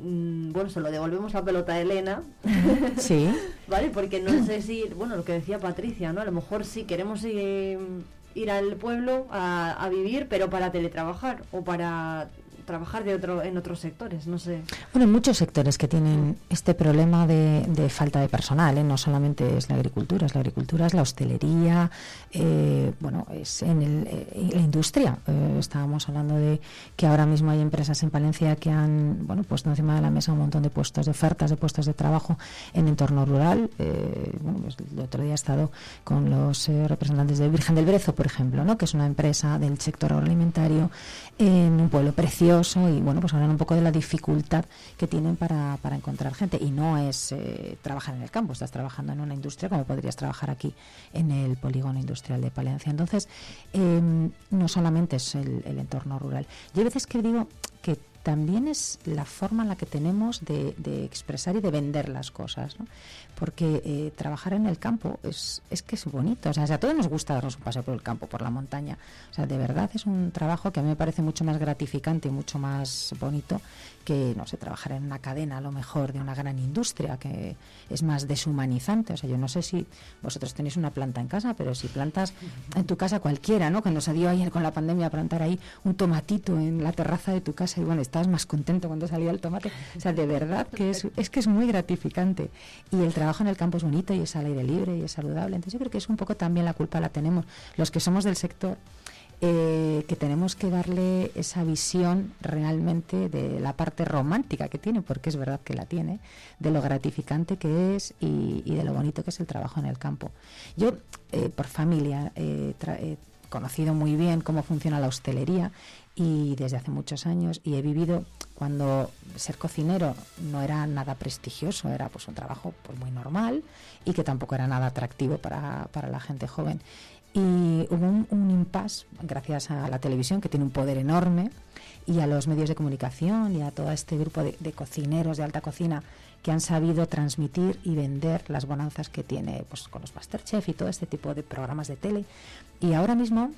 mm, bueno, se lo devolvemos la pelota a Elena. Sí. ¿Vale? Porque no sé si, bueno, lo que decía Patricia, ¿no? A lo mejor sí queremos ir, ir al pueblo a, a vivir, pero para teletrabajar o para trabajar de otro, en otros sectores, no sé. Bueno, hay muchos sectores que tienen este problema de, falta de personal, ¿eh? no solamente es la agricultura, es la agricultura, es la hostelería, eh, bueno, es en el, eh, la industria. estábamos hablando de que ahora mismo hay empresas en Palencia que han, bueno, puesto encima de la mesa un montón de puestos, de ofertas de puestos de trabajo en entorno rural. bueno, pues el otro día he estado con los representantes de Virgen del Brezo, por ejemplo, ¿no? que es una empresa del sector agroalimentario en un pueblo precioso y bueno, pues hablan un poco de la dificultad que tienen para, para encontrar gente. Y no es eh, trabajar en el campo, estás trabajando en una industria como podrías trabajar aquí en el polígono industrial de Palencia. Entonces, em, no solamente es el, entorno rural. Yo hay veces que digo que también es la forma en la que tenemos de, expresar y de vender las cosas. ¿no? Porque eh, trabajar en el campo es, es que es bonito. O sea, a todos nos gusta darnos un paseo por el campo, por la montaña. O sea, de verdad es un trabajo que a mí me parece mucho más gratificante y mucho más bonito que, no sé, trabajar en una cadena a lo mejor de una gran industria, que es más deshumanizante. O sea, yo no sé si vosotros tenéis una planta en casa, pero si plantas en tu casa cualquiera, ¿no? Cuando se dio ayer con la pandemia a plantar ahí un tomatito en la terraza de tu casa y bueno, estabas más contento cuando salía el tomate. O sea, de verdad que es, es que es muy gratificante. Y el trabajo en el campo es bonito y es al aire libre y es saludable. Entonces yo creo que es un poco también la culpa la tenemos los que somos del sector eh, que tenemos que darle esa visión realmente de la parte romántica que tiene, porque es verdad que la tiene, de lo gratificante que es y, de lo bonito que es el trabajo en el campo. Yo, eh, por familia, he conocido muy bien cómo funciona la hostelería y desde hace muchos años y he vivido cuando ser cocinero no era nada prestigioso, era pues un trabajo pues, muy normal y que tampoco era nada atractivo para, para la gente joven. Y hubo un, un impasse gracias a la televisión, que tiene un poder enorme, y a los medios de comunicación y a todo este grupo de, cocineros de alta cocina que han sabido transmitir y vender las bonanzas que tiene pues, con los Masterchef y todo este tipo de programas de tele. Y ahora mismo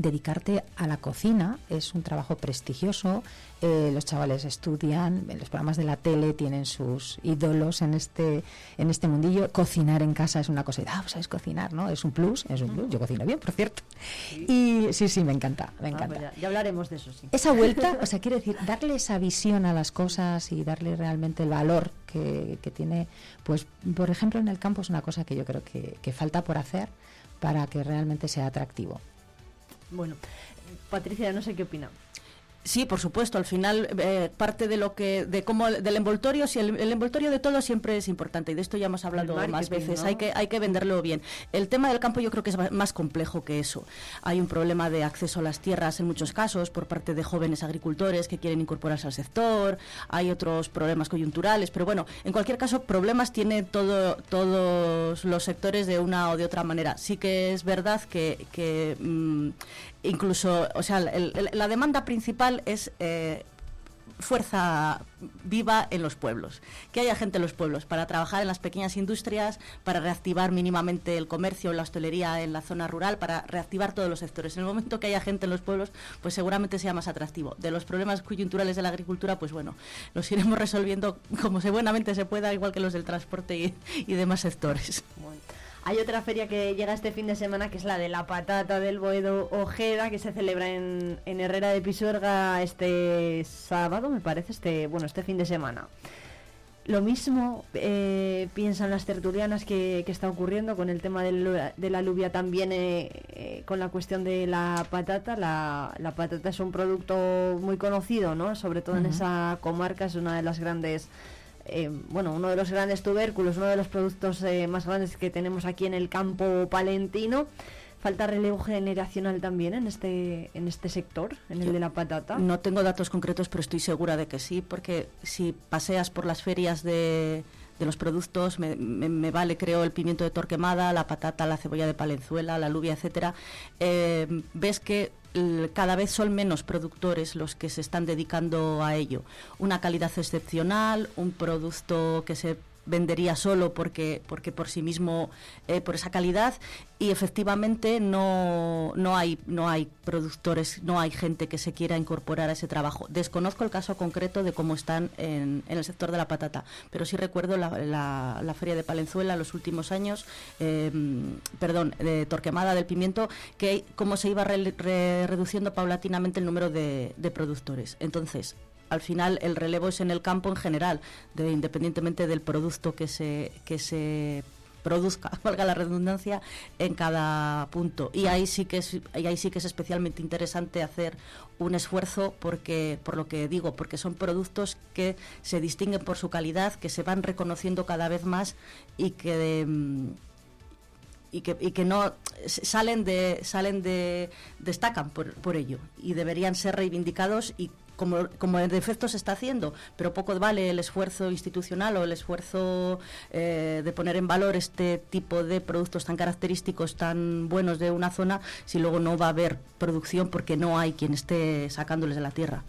dedicarte a la cocina es un trabajo prestigioso. Eh, los chavales estudian, en los programas de la tele tienen sus ídolos en este en este mundillo. Cocinar en casa es una cosa, ah, pues sabes cocinar, ¿no? Es un plus, es un plus. Yo cocino bien, por cierto. Y sí, sí, me encanta, me ah, encanta. Pues ya, hablaremos de eso, sí. Esa vuelta, o sea, quiere decir, darle esa visión a las cosas y darle realmente el valor que, que tiene, pues, por ejemplo, en el campo es una cosa que yo creo que, que falta por hacer para que realmente sea atractivo. Bueno, Patricia, no sé qué opina. Sí, por supuesto. Al final, eh, parte de lo que, de cómo, del envoltorio, si el, envoltorio de todo siempre es importante y de esto ya hemos hablado más veces. Hay que, hay que venderlo bien. El tema del campo yo creo que es más complejo que eso. Hay un problema de acceso a las tierras en muchos casos por parte de jóvenes agricultores que quieren incorporarse al sector. Hay otros problemas coyunturales, pero bueno, en cualquier caso, problemas tiene todo, todos los sectores de una o de otra manera. Sí que es verdad que, que mm, incluso, o sea, la demanda principal es eh, fuerza viva en los pueblos, que haya gente en los pueblos para trabajar en las pequeñas industrias, para reactivar mínimamente el comercio, la hostelería en la zona rural, para reactivar todos los sectores. En el momento que haya gente en los pueblos, pues seguramente sea más atractivo. De los problemas coyunturales de la agricultura, pues bueno, los iremos resolviendo como se buenamente se pueda, igual que los del transporte y, demás sectores. Hay otra feria que llega este fin de semana que es la de la patata del Boedo Ojeda que se celebra en, Herrera de Pisuerga este sábado, me parece, este bueno este fin de semana. Lo mismo eh, piensan las tertulianas que, está ocurriendo con el tema de la alubia también eh, eh, con la cuestión de la patata. La, patata es un producto muy conocido, ¿no? Sobre todo en esa comarca, es una de las grandes eh, bueno, uno de los grandes tubérculos, uno de los productos eh, más grandes que tenemos aquí en el campo palentino. Falta relevo generacional también en este en este sector, en el de la patata. No tengo datos concretos, pero estoy segura de que sí, porque si paseas por las ferias de, de los productos, me, me, vale, creo, el pimiento de torquemada, la patata, la cebolla de palenzuela, la alubia, etcétera, eh, ves que cada vez son menos productores los que se están dedicando a ello. Una calidad excepcional, un producto que se vendería solo porque, porque por sí mismo, eh, por esa calidad, y efectivamente no, no, hay, no hay productores, no hay gente que se quiera incorporar a ese trabajo. Desconozco el caso concreto de cómo están en, el sector de la patata, pero sí recuerdo la, la, feria de Palenzuela los últimos años, em, perdón, de Torquemada del Pimiento, que cómo se iba reduciendo paulatinamente el número de, de productores. Entonces, al final el relevo es en el campo en general, de, independientemente del producto que se, que se produzca, valga la redundancia, en cada punto. Y ahí sí que es, y ahí sí que es especialmente interesante hacer un esfuerzo porque, por lo que digo, porque son productos que se distinguen por su calidad, que se van reconociendo cada vez más y que mm, y que, y que no salen de salen de destacan por, por ello y deberían ser reivindicados y como, como en defecto se está haciendo, pero poco vale el esfuerzo institucional o el esfuerzo eh, de poner en valor este tipo de productos tan característicos, tan buenos de una zona, si luego no va a haber producción porque no hay quien esté sacándoles de la tierra.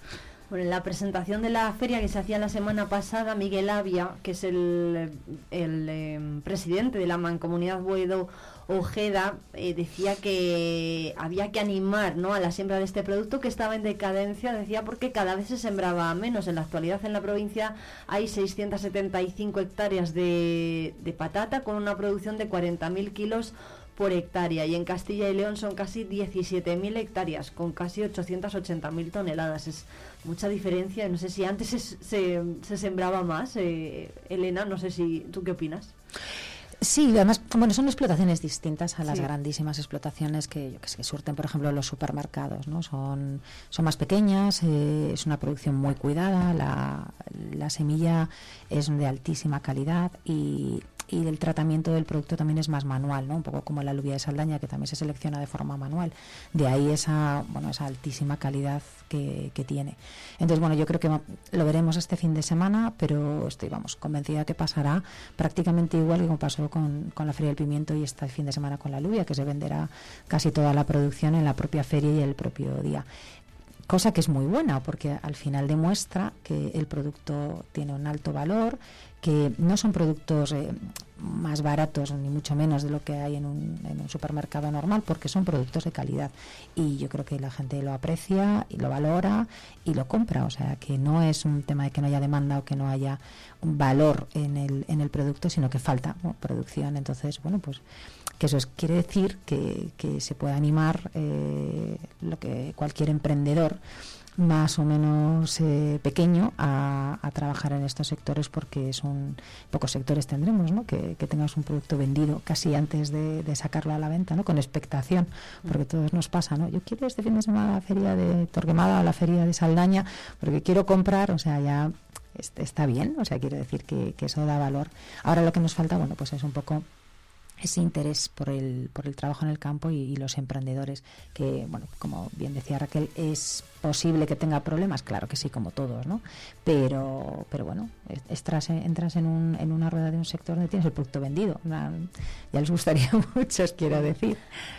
Bueno, en la presentación de la feria que se hacía la semana pasada, Miguel Avia, que es el, em, presidente de la Mancomunidad Boedo Ojeda, eh, decía que había que animar ¿no? a la siembra de este producto que estaba en decadencia, decía porque cada vez se sembraba menos. En la actualidad en la provincia hay 675 hectáreas de, patata con una producción de 40.000 kilos por hectárea y en Castilla y León son casi 17.000 hectáreas con casi 880.000 toneladas. Mucha diferencia. No sé si antes se, se, sembraba más. Eh, Elena, no sé si tú qué opinas. Sí, además, bueno, son explotaciones distintas a las grandísimas explotaciones que, yo que sé, surten, por ejemplo, los supermercados, ¿no? Son, son más pequeñas, eh, es una producción muy cuidada, la, la semilla es de altísima calidad y y el tratamiento del producto también es más manual, ¿no? Un poco como la alubia de Saldaña, que también se selecciona de forma manual. De ahí esa, bueno, esa altísima calidad que, tiene. Entonces, bueno, yo creo que lo veremos este fin de semana, pero estoy, vamos, convencida que pasará prácticamente igual que como pasó con, con la Feria del Pimiento y este fin de semana con la alubia, que se venderá casi toda la producción en la propia feria y el propio día cosa que es muy buena porque al final demuestra que el producto tiene un alto valor, que no son productos eh, más baratos ni mucho menos de lo que hay en un, en un, supermercado normal porque son productos de calidad. Y yo creo que la gente lo aprecia y lo valora y lo compra. O sea que no es un tema de que no haya demanda o que no haya valor en el, en el producto sino que falta producción. Entonces bueno pues que eso es, quiere decir que, que se puede animar eh, lo que cualquier emprendedor más o menos eh, pequeño a, trabajar en estos sectores porque son pocos sectores tendremos, ¿no? Que, que tengas un producto vendido casi antes de, sacarlo a la venta, ¿no? Con expectación, porque todos nos pasa, ¿no? Yo quiero este fin de semana la feria de Torquemada o la feria de Saldaña porque quiero comprar, o sea, ya está bien, o sea, quiero decir que, que eso da valor. Ahora lo que nos falta, bueno, pues es un poco ese interés por el, por el trabajo en el campo y, los emprendedores, que, bueno, como bien decía Raquel, es posible que tenga problemas, claro que sí, como todos, ¿no? Pero, pero bueno, entras, entras en, un, en una rueda de un sector donde tienes el producto vendido. ya les gustaría mucho, os quiero decir.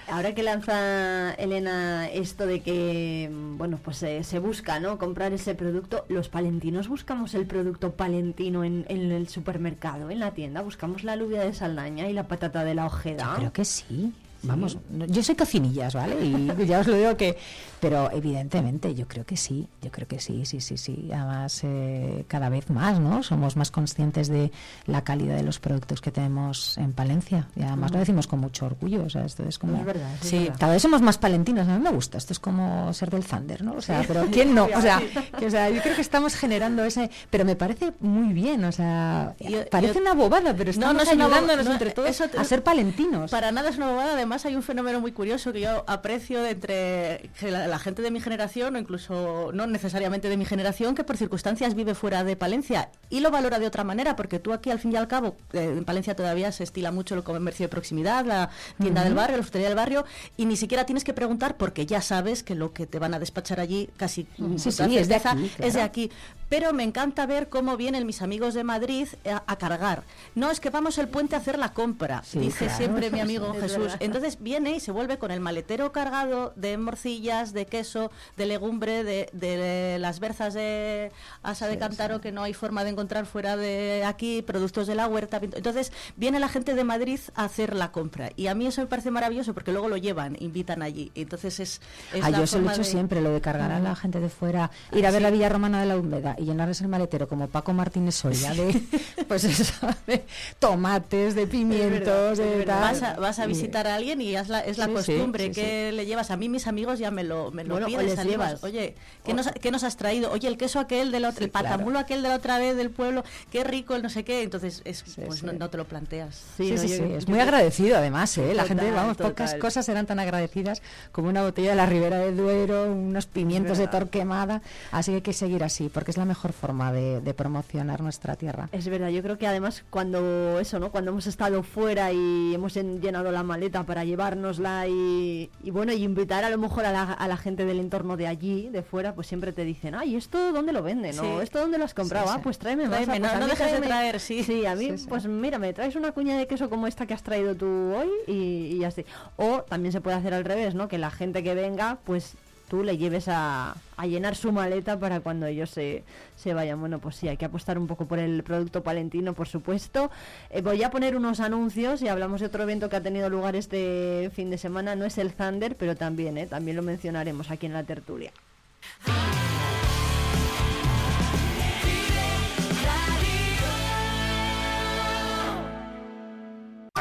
Ahora que lanza Elena esto de que, bueno, pues se busca, ¿no? Comprar ese producto, los palentinos buscamos el producto palentino en, en el supermercado, en la tienda, buscamos la alubia de Saldaña y la patata de la Ojeda? Yo creo que sí. Vamos, yo soy cocinillas, ¿vale? Y ya os lo digo que, pero evidentemente yo creo que sí, yo creo que sí, sí, sí, sí. Además, eh, cada vez más, ¿no? Somos más conscientes de la calidad de los productos que tenemos en Palencia y además lo decimos con mucho orgullo, o sea, esto es como... Es verdad, sí, cada vez somos más palentinos, a mí me gusta, esto es como ser del Thunder, ¿no? O sea, pero ¿quién no? O sea, o sea, yo creo que estamos generando ese, pero me parece muy bien, o sea, parece una bobada, pero estamos no, no ayudándonos entre todos a ser palentinos. Para nada es una bobada, además hay un fenómeno muy curioso que yo aprecio de entre la, gente de mi generación, o incluso no necesariamente de mi generación, que por circunstancias vive fuera de Palencia y lo valora de otra manera, porque tú aquí al fin y al cabo, eh, en Palencia todavía se estila mucho el comercio de proximidad, la tienda del barrio, la frutería del barrio, y ni siquiera tienes que preguntar porque ya sabes que lo que te van a despachar allí casi sí, sí, es, de aquí, es de aquí. Pero me encanta ver cómo vienen mis amigos de Madrid a, cargar. No, es que vamos el puente a hacer la compra, dice siempre mi amigo Jesús. Entonces viene y se vuelve con el maletero cargado de morcillas, de queso, de legumbre, de, las berzas de asa de cántaro que no hay forma de encontrar fuera de aquí, productos de la huerta. Entonces viene la gente de Madrid a hacer la compra y a mí eso me parece maravilloso porque luego lo llevan, invitan allí. Entonces es... es ah, yo se lo he hecho siempre, lo de cargar a la gente de fuera, ir a ver la Villa Romana de la Húmeda y llenarles el maletero como Paco Martínez Soria de, pues eso, de tomates, de pimientos, de Vas, a, vas a visitar a alguien y es la, es la costumbre que le llevas. A mí mis amigos ya me lo, me lo piden. llevas. Oye, ¿qué, nos, ¿qué nos has traído? Oye, el queso aquel, del otro, el patamulo aquel de la otra vez del pueblo, qué rico, el no sé qué. Entonces, es, pues no, te lo planteas. Sí, sí, sí. es muy agradecido además, ¿eh? La gente, vamos, pocas cosas eran tan agradecidas como una botella de la Ribera del Duero, unos pimientos de Torquemada. Así que hay que seguir así, porque es la mejor forma de, de promocionar nuestra tierra. Es verdad, yo creo que además cuando eso, ¿no? Cuando hemos estado fuera y hemos llenado la maleta para llevárnosla y, bueno, y invitar a lo mejor a la, a la, gente del entorno de allí, de fuera, pues siempre te dicen, ay, ¿esto dónde lo venden? ¿no? ¿Esto dónde lo has comprado? Ah, pues tráeme más. Pues no, dejes de traer, sí. Sí, a mí, pues mira, me traes una cuña de queso como esta que has traído tú hoy y, y así. O también se puede hacer al revés, ¿no? Que la gente que venga, pues le lleves a, llenar su maleta para cuando ellos se, se, vayan. Bueno, pues sí, hay que apostar un poco por el producto palentino, por supuesto. Eh, voy a poner unos anuncios y hablamos de otro evento que ha tenido lugar este fin de semana. No es el Thunder, pero también, eh, también lo mencionaremos aquí en la tertulia.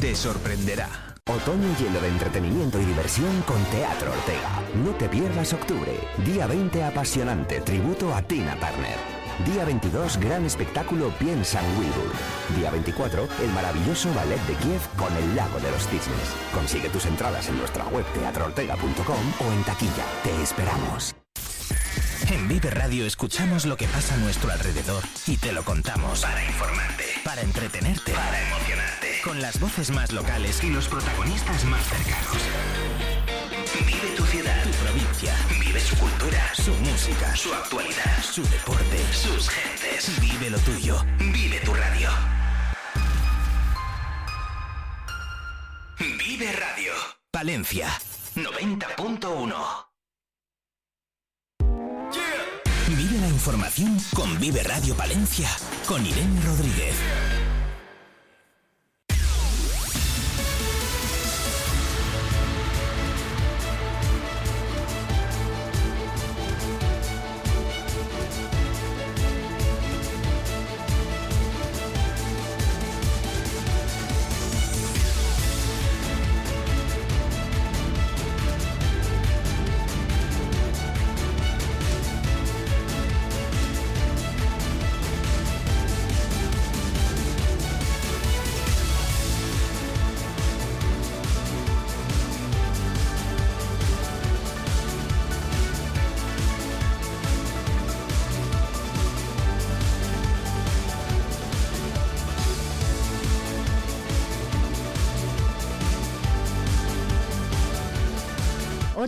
te sorprenderá. Otoño lleno de entretenimiento y diversión con Teatro Ortega. No te pierdas octubre. Día 20 apasionante, tributo a Tina Turner. Día 22, gran espectáculo Piensa en Wilbur. Día 24, el maravilloso ballet de Kiev con el lago de los cisnes. Consigue tus entradas en nuestra web teatroortega.com o en taquilla. Te esperamos. En Vive Radio escuchamos lo que pasa a nuestro alrededor y te lo contamos. Para informarte. Para entretenerte. Para emocionarte. Con las voces más locales y los protagonistas más cercanos. Vive tu ciudad. Tu provincia. Vive su cultura. Su música. Su actualidad. Su deporte. Sus gentes. Vive lo tuyo. Vive tu radio. Vive Radio. Palencia. 90.1 Vive la información con Vive Radio Palencia, con Irene Rodríguez.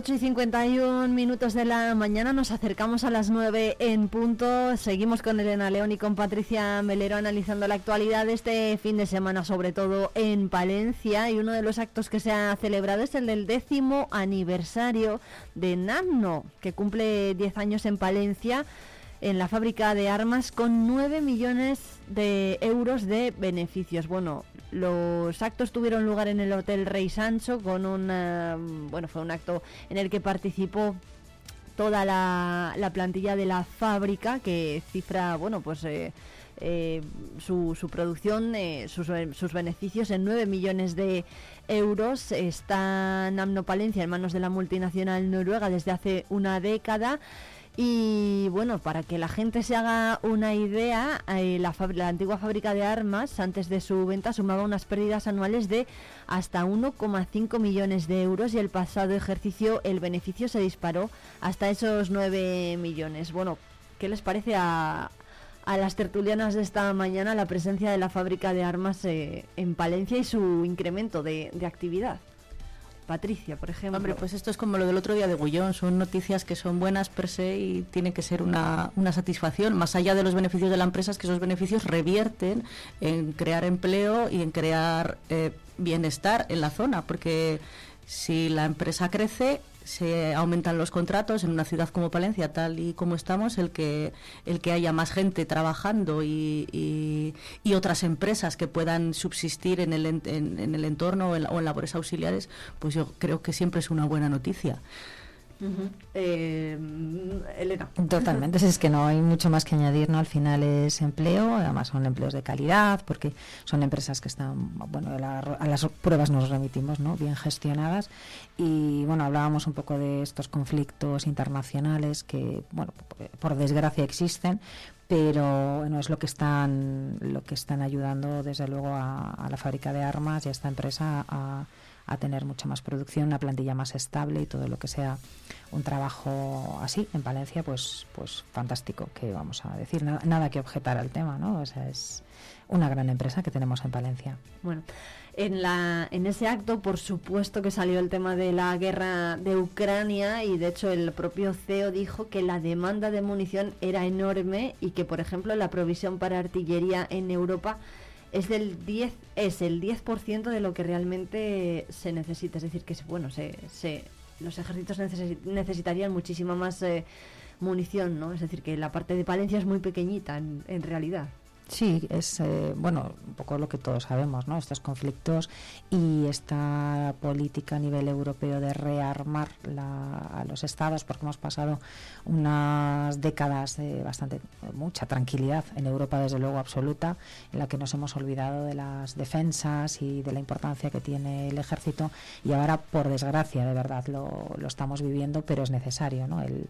8 y 51 minutos de la mañana nos acercamos a las 9 en punto. Seguimos con Elena León y con Patricia Melero analizando la actualidad de este fin de semana, sobre todo en Palencia. Y uno de los actos que se ha celebrado es el del décimo aniversario de NAMNO, que cumple 10 años en Palencia en la fábrica de armas con 9 millones de euros de beneficios. Bueno, los actos tuvieron lugar en el Hotel Rey Sancho con un, bueno, fue un acto en el que participó toda la, plantilla de la fábrica que cifra, bueno, pues eh, eh, su, su, producción, eh, sus, sus, beneficios en 9 millones de euros. Está Namno Palencia en manos de la multinacional noruega desde hace una década. Y bueno, para que la gente se haga una idea, eh, la, antigua fábrica de armas, antes de su venta, sumaba unas pérdidas anuales de hasta 1,5 millones de euros y el pasado ejercicio el beneficio se disparó hasta esos 9 millones. Bueno, ¿qué les parece a, las tertulianas de esta mañana la presencia de la fábrica de armas eh, en Palencia y su incremento de actividad? Patricia, por ejemplo. Hombre, pues esto es como lo del otro día de Gullón, son noticias que son buenas per se y tiene que ser una, satisfacción, más allá de los beneficios de la empresa, es que esos beneficios revierten en crear empleo y en crear eh, bienestar en la zona, porque si la empresa crece, se aumentan los contratos en una ciudad como Palencia, tal y como estamos, el que, el que haya más gente trabajando y, y, otras empresas que puedan subsistir en el, en, el entorno o en, labores auxiliares, pues yo creo que siempre es una buena noticia. Eh, Elena. Totalmente, es que no hay mucho más que añadir, ¿no? Al final es empleo, además son empleos de calidad, porque son empresas que están, bueno, a las pruebas nos remitimos, ¿no? Bien gestionadas. Y bueno, hablábamos un poco de estos conflictos internacionales que, bueno, por desgracia existen, pero bueno, es lo que están lo que están ayudando desde luego a, a la fábrica de armas y a esta empresa a, a tener mucha más producción, una plantilla más estable y todo lo que sea un trabajo así en Valencia, pues, pues fantástico, que vamos a decir, nada, nada que objetar al tema, ¿no? O sea, es una gran empresa que tenemos en Valencia. Bueno, en, la, en ese acto, por supuesto que salió el tema de la guerra de Ucrania y de hecho el propio CEO dijo que la demanda de munición era enorme y que, por ejemplo, la provisión para artillería en Europa es del 10 es el 10% de lo que realmente se necesita, es decir, que bueno, se, se los ejércitos necesitarían muchísima más eh, munición, ¿no? Es decir, que la parte de Palencia es muy pequeñita en, en realidad. Sí, es eh, bueno un poco lo que todos sabemos, ¿no? Estos conflictos y esta política a nivel europeo de rearmar a los estados, porque hemos pasado unas décadas de bastante mucha tranquilidad en Europa, desde luego absoluta, en la que nos hemos olvidado de las defensas y de la importancia que tiene el ejército y ahora, por desgracia, de verdad lo, lo estamos viviendo, pero es necesario, ¿no? El,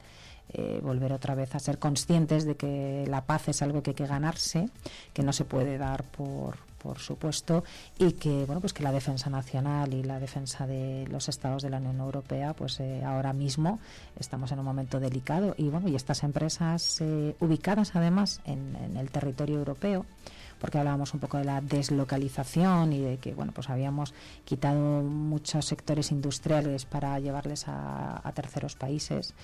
eh, volver otra vez a ser conscientes de que la paz es algo que hay que ganarse, que no se puede dar por, por supuesto, y que bueno pues que la defensa nacional y la defensa de los estados de la Unión Europea, pues eh, ahora mismo estamos en un momento delicado. Y bueno y estas empresas eh, ubicadas además en, el territorio europeo porque hablábamos un poco de la deslocalización y de que bueno pues habíamos quitado muchos sectores industriales para llevarles a terceros países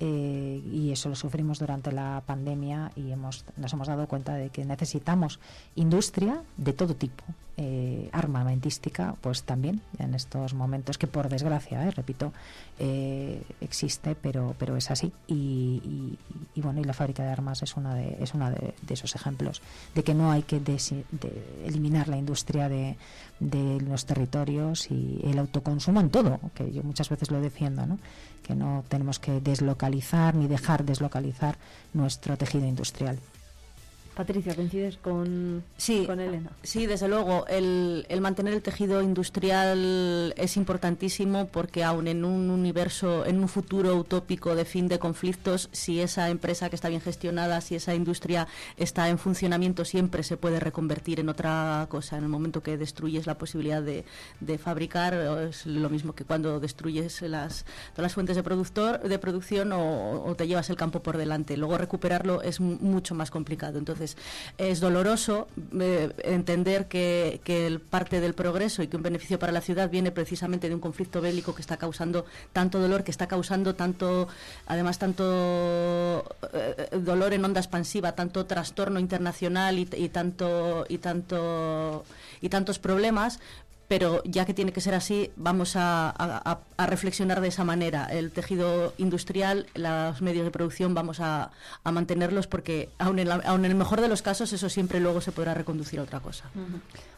eh, y eso lo sufrimos durante la pandemia y hemos, nos hemos dado cuenta de que necesitamos industria de todo tipo, eh, armamentística, pues también en estos momentos que por desgracia, eh, repito, existe, pero pero es así y, bueno y la fábrica de armas es una de es una de, esos ejemplos de que no hay que eliminar la industria de, de los territorios y el autoconsumo en todo, que yo muchas veces lo defiendo, ¿no? Que no tenemos que deslocalizar ni dejar deslocalizar nuestro tejido industrial. Patricia, ¿coincides con, sí, con Elena? Sí, desde luego. El, el, mantener el tejido industrial es importantísimo porque aún en un universo, en un futuro utópico de fin de conflictos, si esa empresa que está bien gestionada, si esa industria está en funcionamiento, siempre se puede reconvertir en otra cosa. En el momento que destruyes la posibilidad de, de fabricar, es lo mismo que cuando destruyes las, todas las fuentes de, productor, de producción o, o te llevas el campo por delante. Luego recuperarlo es mucho más complicado. Entonces, es doloroso eh, entender que, que parte del progreso y que un beneficio para la ciudad viene precisamente de un conflicto bélico que está causando tanto dolor, que está causando tanto, además, tanto eh, dolor en onda expansiva, tanto trastorno internacional y, tanto y tanto y tantos problemas, pero ya que tiene que ser así, vamos a, reflexionar de esa manera. El tejido industrial, los medios de producción, vamos a, mantenerlos porque, aun en, en, el mejor de los casos, eso siempre luego se podrá reconducir a otra cosa.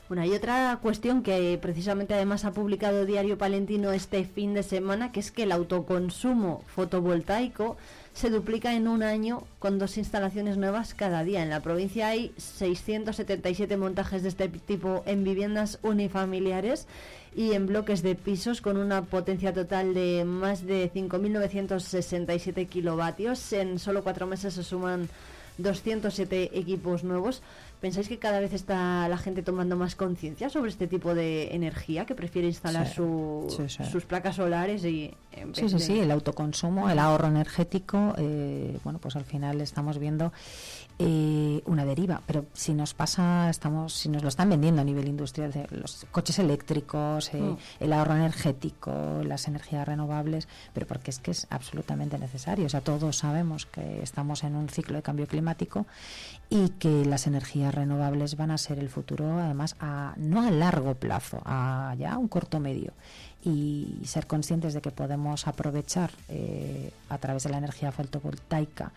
Bueno, hay otra cuestión que precisamente además ha publicado Diario Palentino este fin de semana, que es que el autoconsumo fotovoltaico se duplica en un año con dos instalaciones nuevas cada día. En la provincia hay 677 montajes de este tipo en viviendas unifamiliares y en bloques de pisos con una potencia total de más de 5.967 kilovatios. En solo cuatro meses se suman 207 equipos nuevos. ¿Pensáis que cada vez está la gente tomando más conciencia sobre este tipo de energía, que prefiere instalar sus placas solares y... sí, sí, sí, el autoconsumo, el ahorro energético, eh, bueno, pues al final estamos viendo eh, una deriva, pero si nos pasa, estamos, si nos lo están vendiendo a nivel industrial, los coches eléctricos, eh, mm. el ahorro energético, las energías renovables, pero porque es que es absolutamente necesario. O sea, todos sabemos que estamos en un ciclo de cambio climático y que las energías renovables van a ser el futuro, además, a, no a largo plazo, a ya un corto medio y ser conscientes de que podemos aprovechar eh, a través de la energía fotovoltaica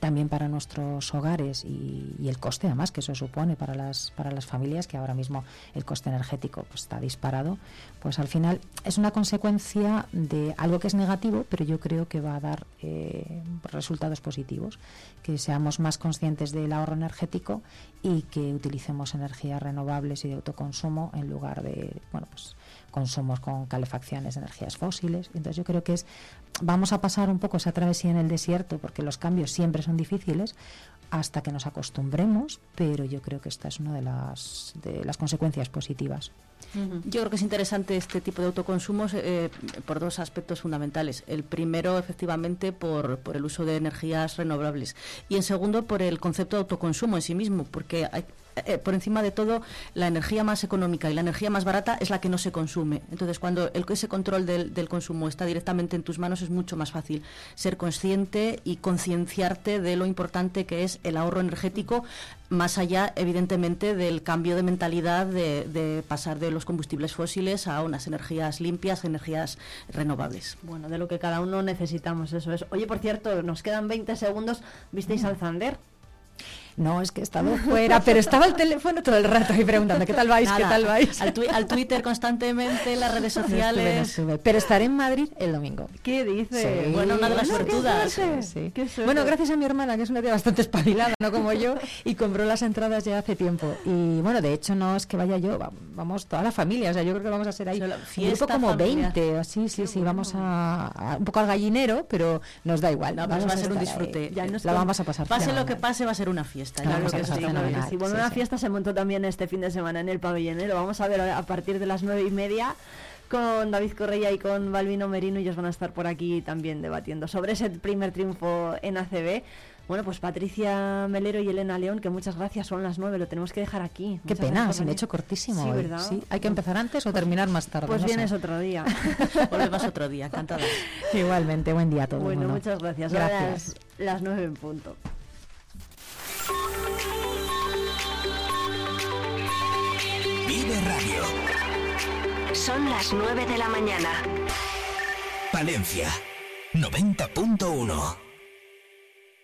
también para nuestros hogares y, el coste además que eso supone para las para las familias que ahora mismo el coste energético pues, está disparado pues al final es una consecuencia de algo que es negativo pero yo creo que va a dar eh, resultados positivos que seamos más conscientes del ahorro energético y que utilicemos energías renovables y de autoconsumo en lugar de bueno pues consumos con calefacciones de energías fósiles. Entonces yo creo que es vamos a pasar un poco esa travesía en el desierto porque los cambios siempre son difíciles hasta que nos acostumbremos, pero yo creo que esta es una de las, de las consecuencias positivas. Yo creo que es interesante este tipo de autoconsumos eh, por dos aspectos fundamentales. El primero, efectivamente, por, por, el uso de energías renovables. Y en segundo, por el concepto de autoconsumo en sí mismo, porque hay, eh, por encima de todo, la energía más económica y la energía más barata es la que no se consume. Entonces, cuando el, ese control del, del, consumo está directamente en tus manos, es mucho más fácil ser consciente y concienciarte de lo importante que es el ahorro energético, más allá, evidentemente, del cambio de mentalidad de, de pasar de los combustibles fósiles a unas energías limpias, energías renovables. Bueno, de lo que cada uno necesitamos, eso es. Oye, por cierto, nos quedan 20 segundos. ¿Visteis al Zander? No, es que he estado fuera, pero estaba el teléfono todo el rato ahí preguntando, ¿qué tal vais? Nada, ¿Qué tal vais? Al, twi al, Twitter constantemente, las redes sociales. No no. Pero estaré en Madrid el domingo. ¿Qué dice? Sí. Bueno, una de las suertudas. suerte, Sí. Bueno, gracias a mi hermana, que es una tía bastante espabilada, no como yo, y compró las entradas ya hace tiempo. Y bueno, de hecho no es que vaya yo, va- vamos toda la familia, o sea, yo creo que vamos a ser ahí Solo un grupo como familiar. 20, así, sí, sí, vamos a, a- un poco al gallinero, pero nos da igual. No, vamos va a ser un disfrute. Ya la vamos a pasar Pase lo que pase, va a ser una fiesta. Claro, ya lo vamos a que sí. Claro que sí. Bueno, Sí, una sí. fiesta se montó también este fin de semana en el pabellón. ¿eh? Lo vamos a ver a partir de las nueve y media con David Correia y con Balvino Merino. Ellos van a estar por aquí también debatiendo sobre ese primer triunfo en ACB. Bueno, pues Patricia Melero y Elena León, que muchas gracias, son las nueve, lo tenemos que dejar aquí. Qué Muchas pena, gracias se me ha hecho cortísimo. Sí, hoy. ¿verdad? Sí, hay que empezar antes o terminar más tarde. Pues no sé. vienes otro día. Volvemos otro día, encantada. Igualmente, buen día a todos. bueno, muchas gracias. Gracias. Las nueve en punto. Vive Radio. Son las 9 de la mañana. Palencia 90.1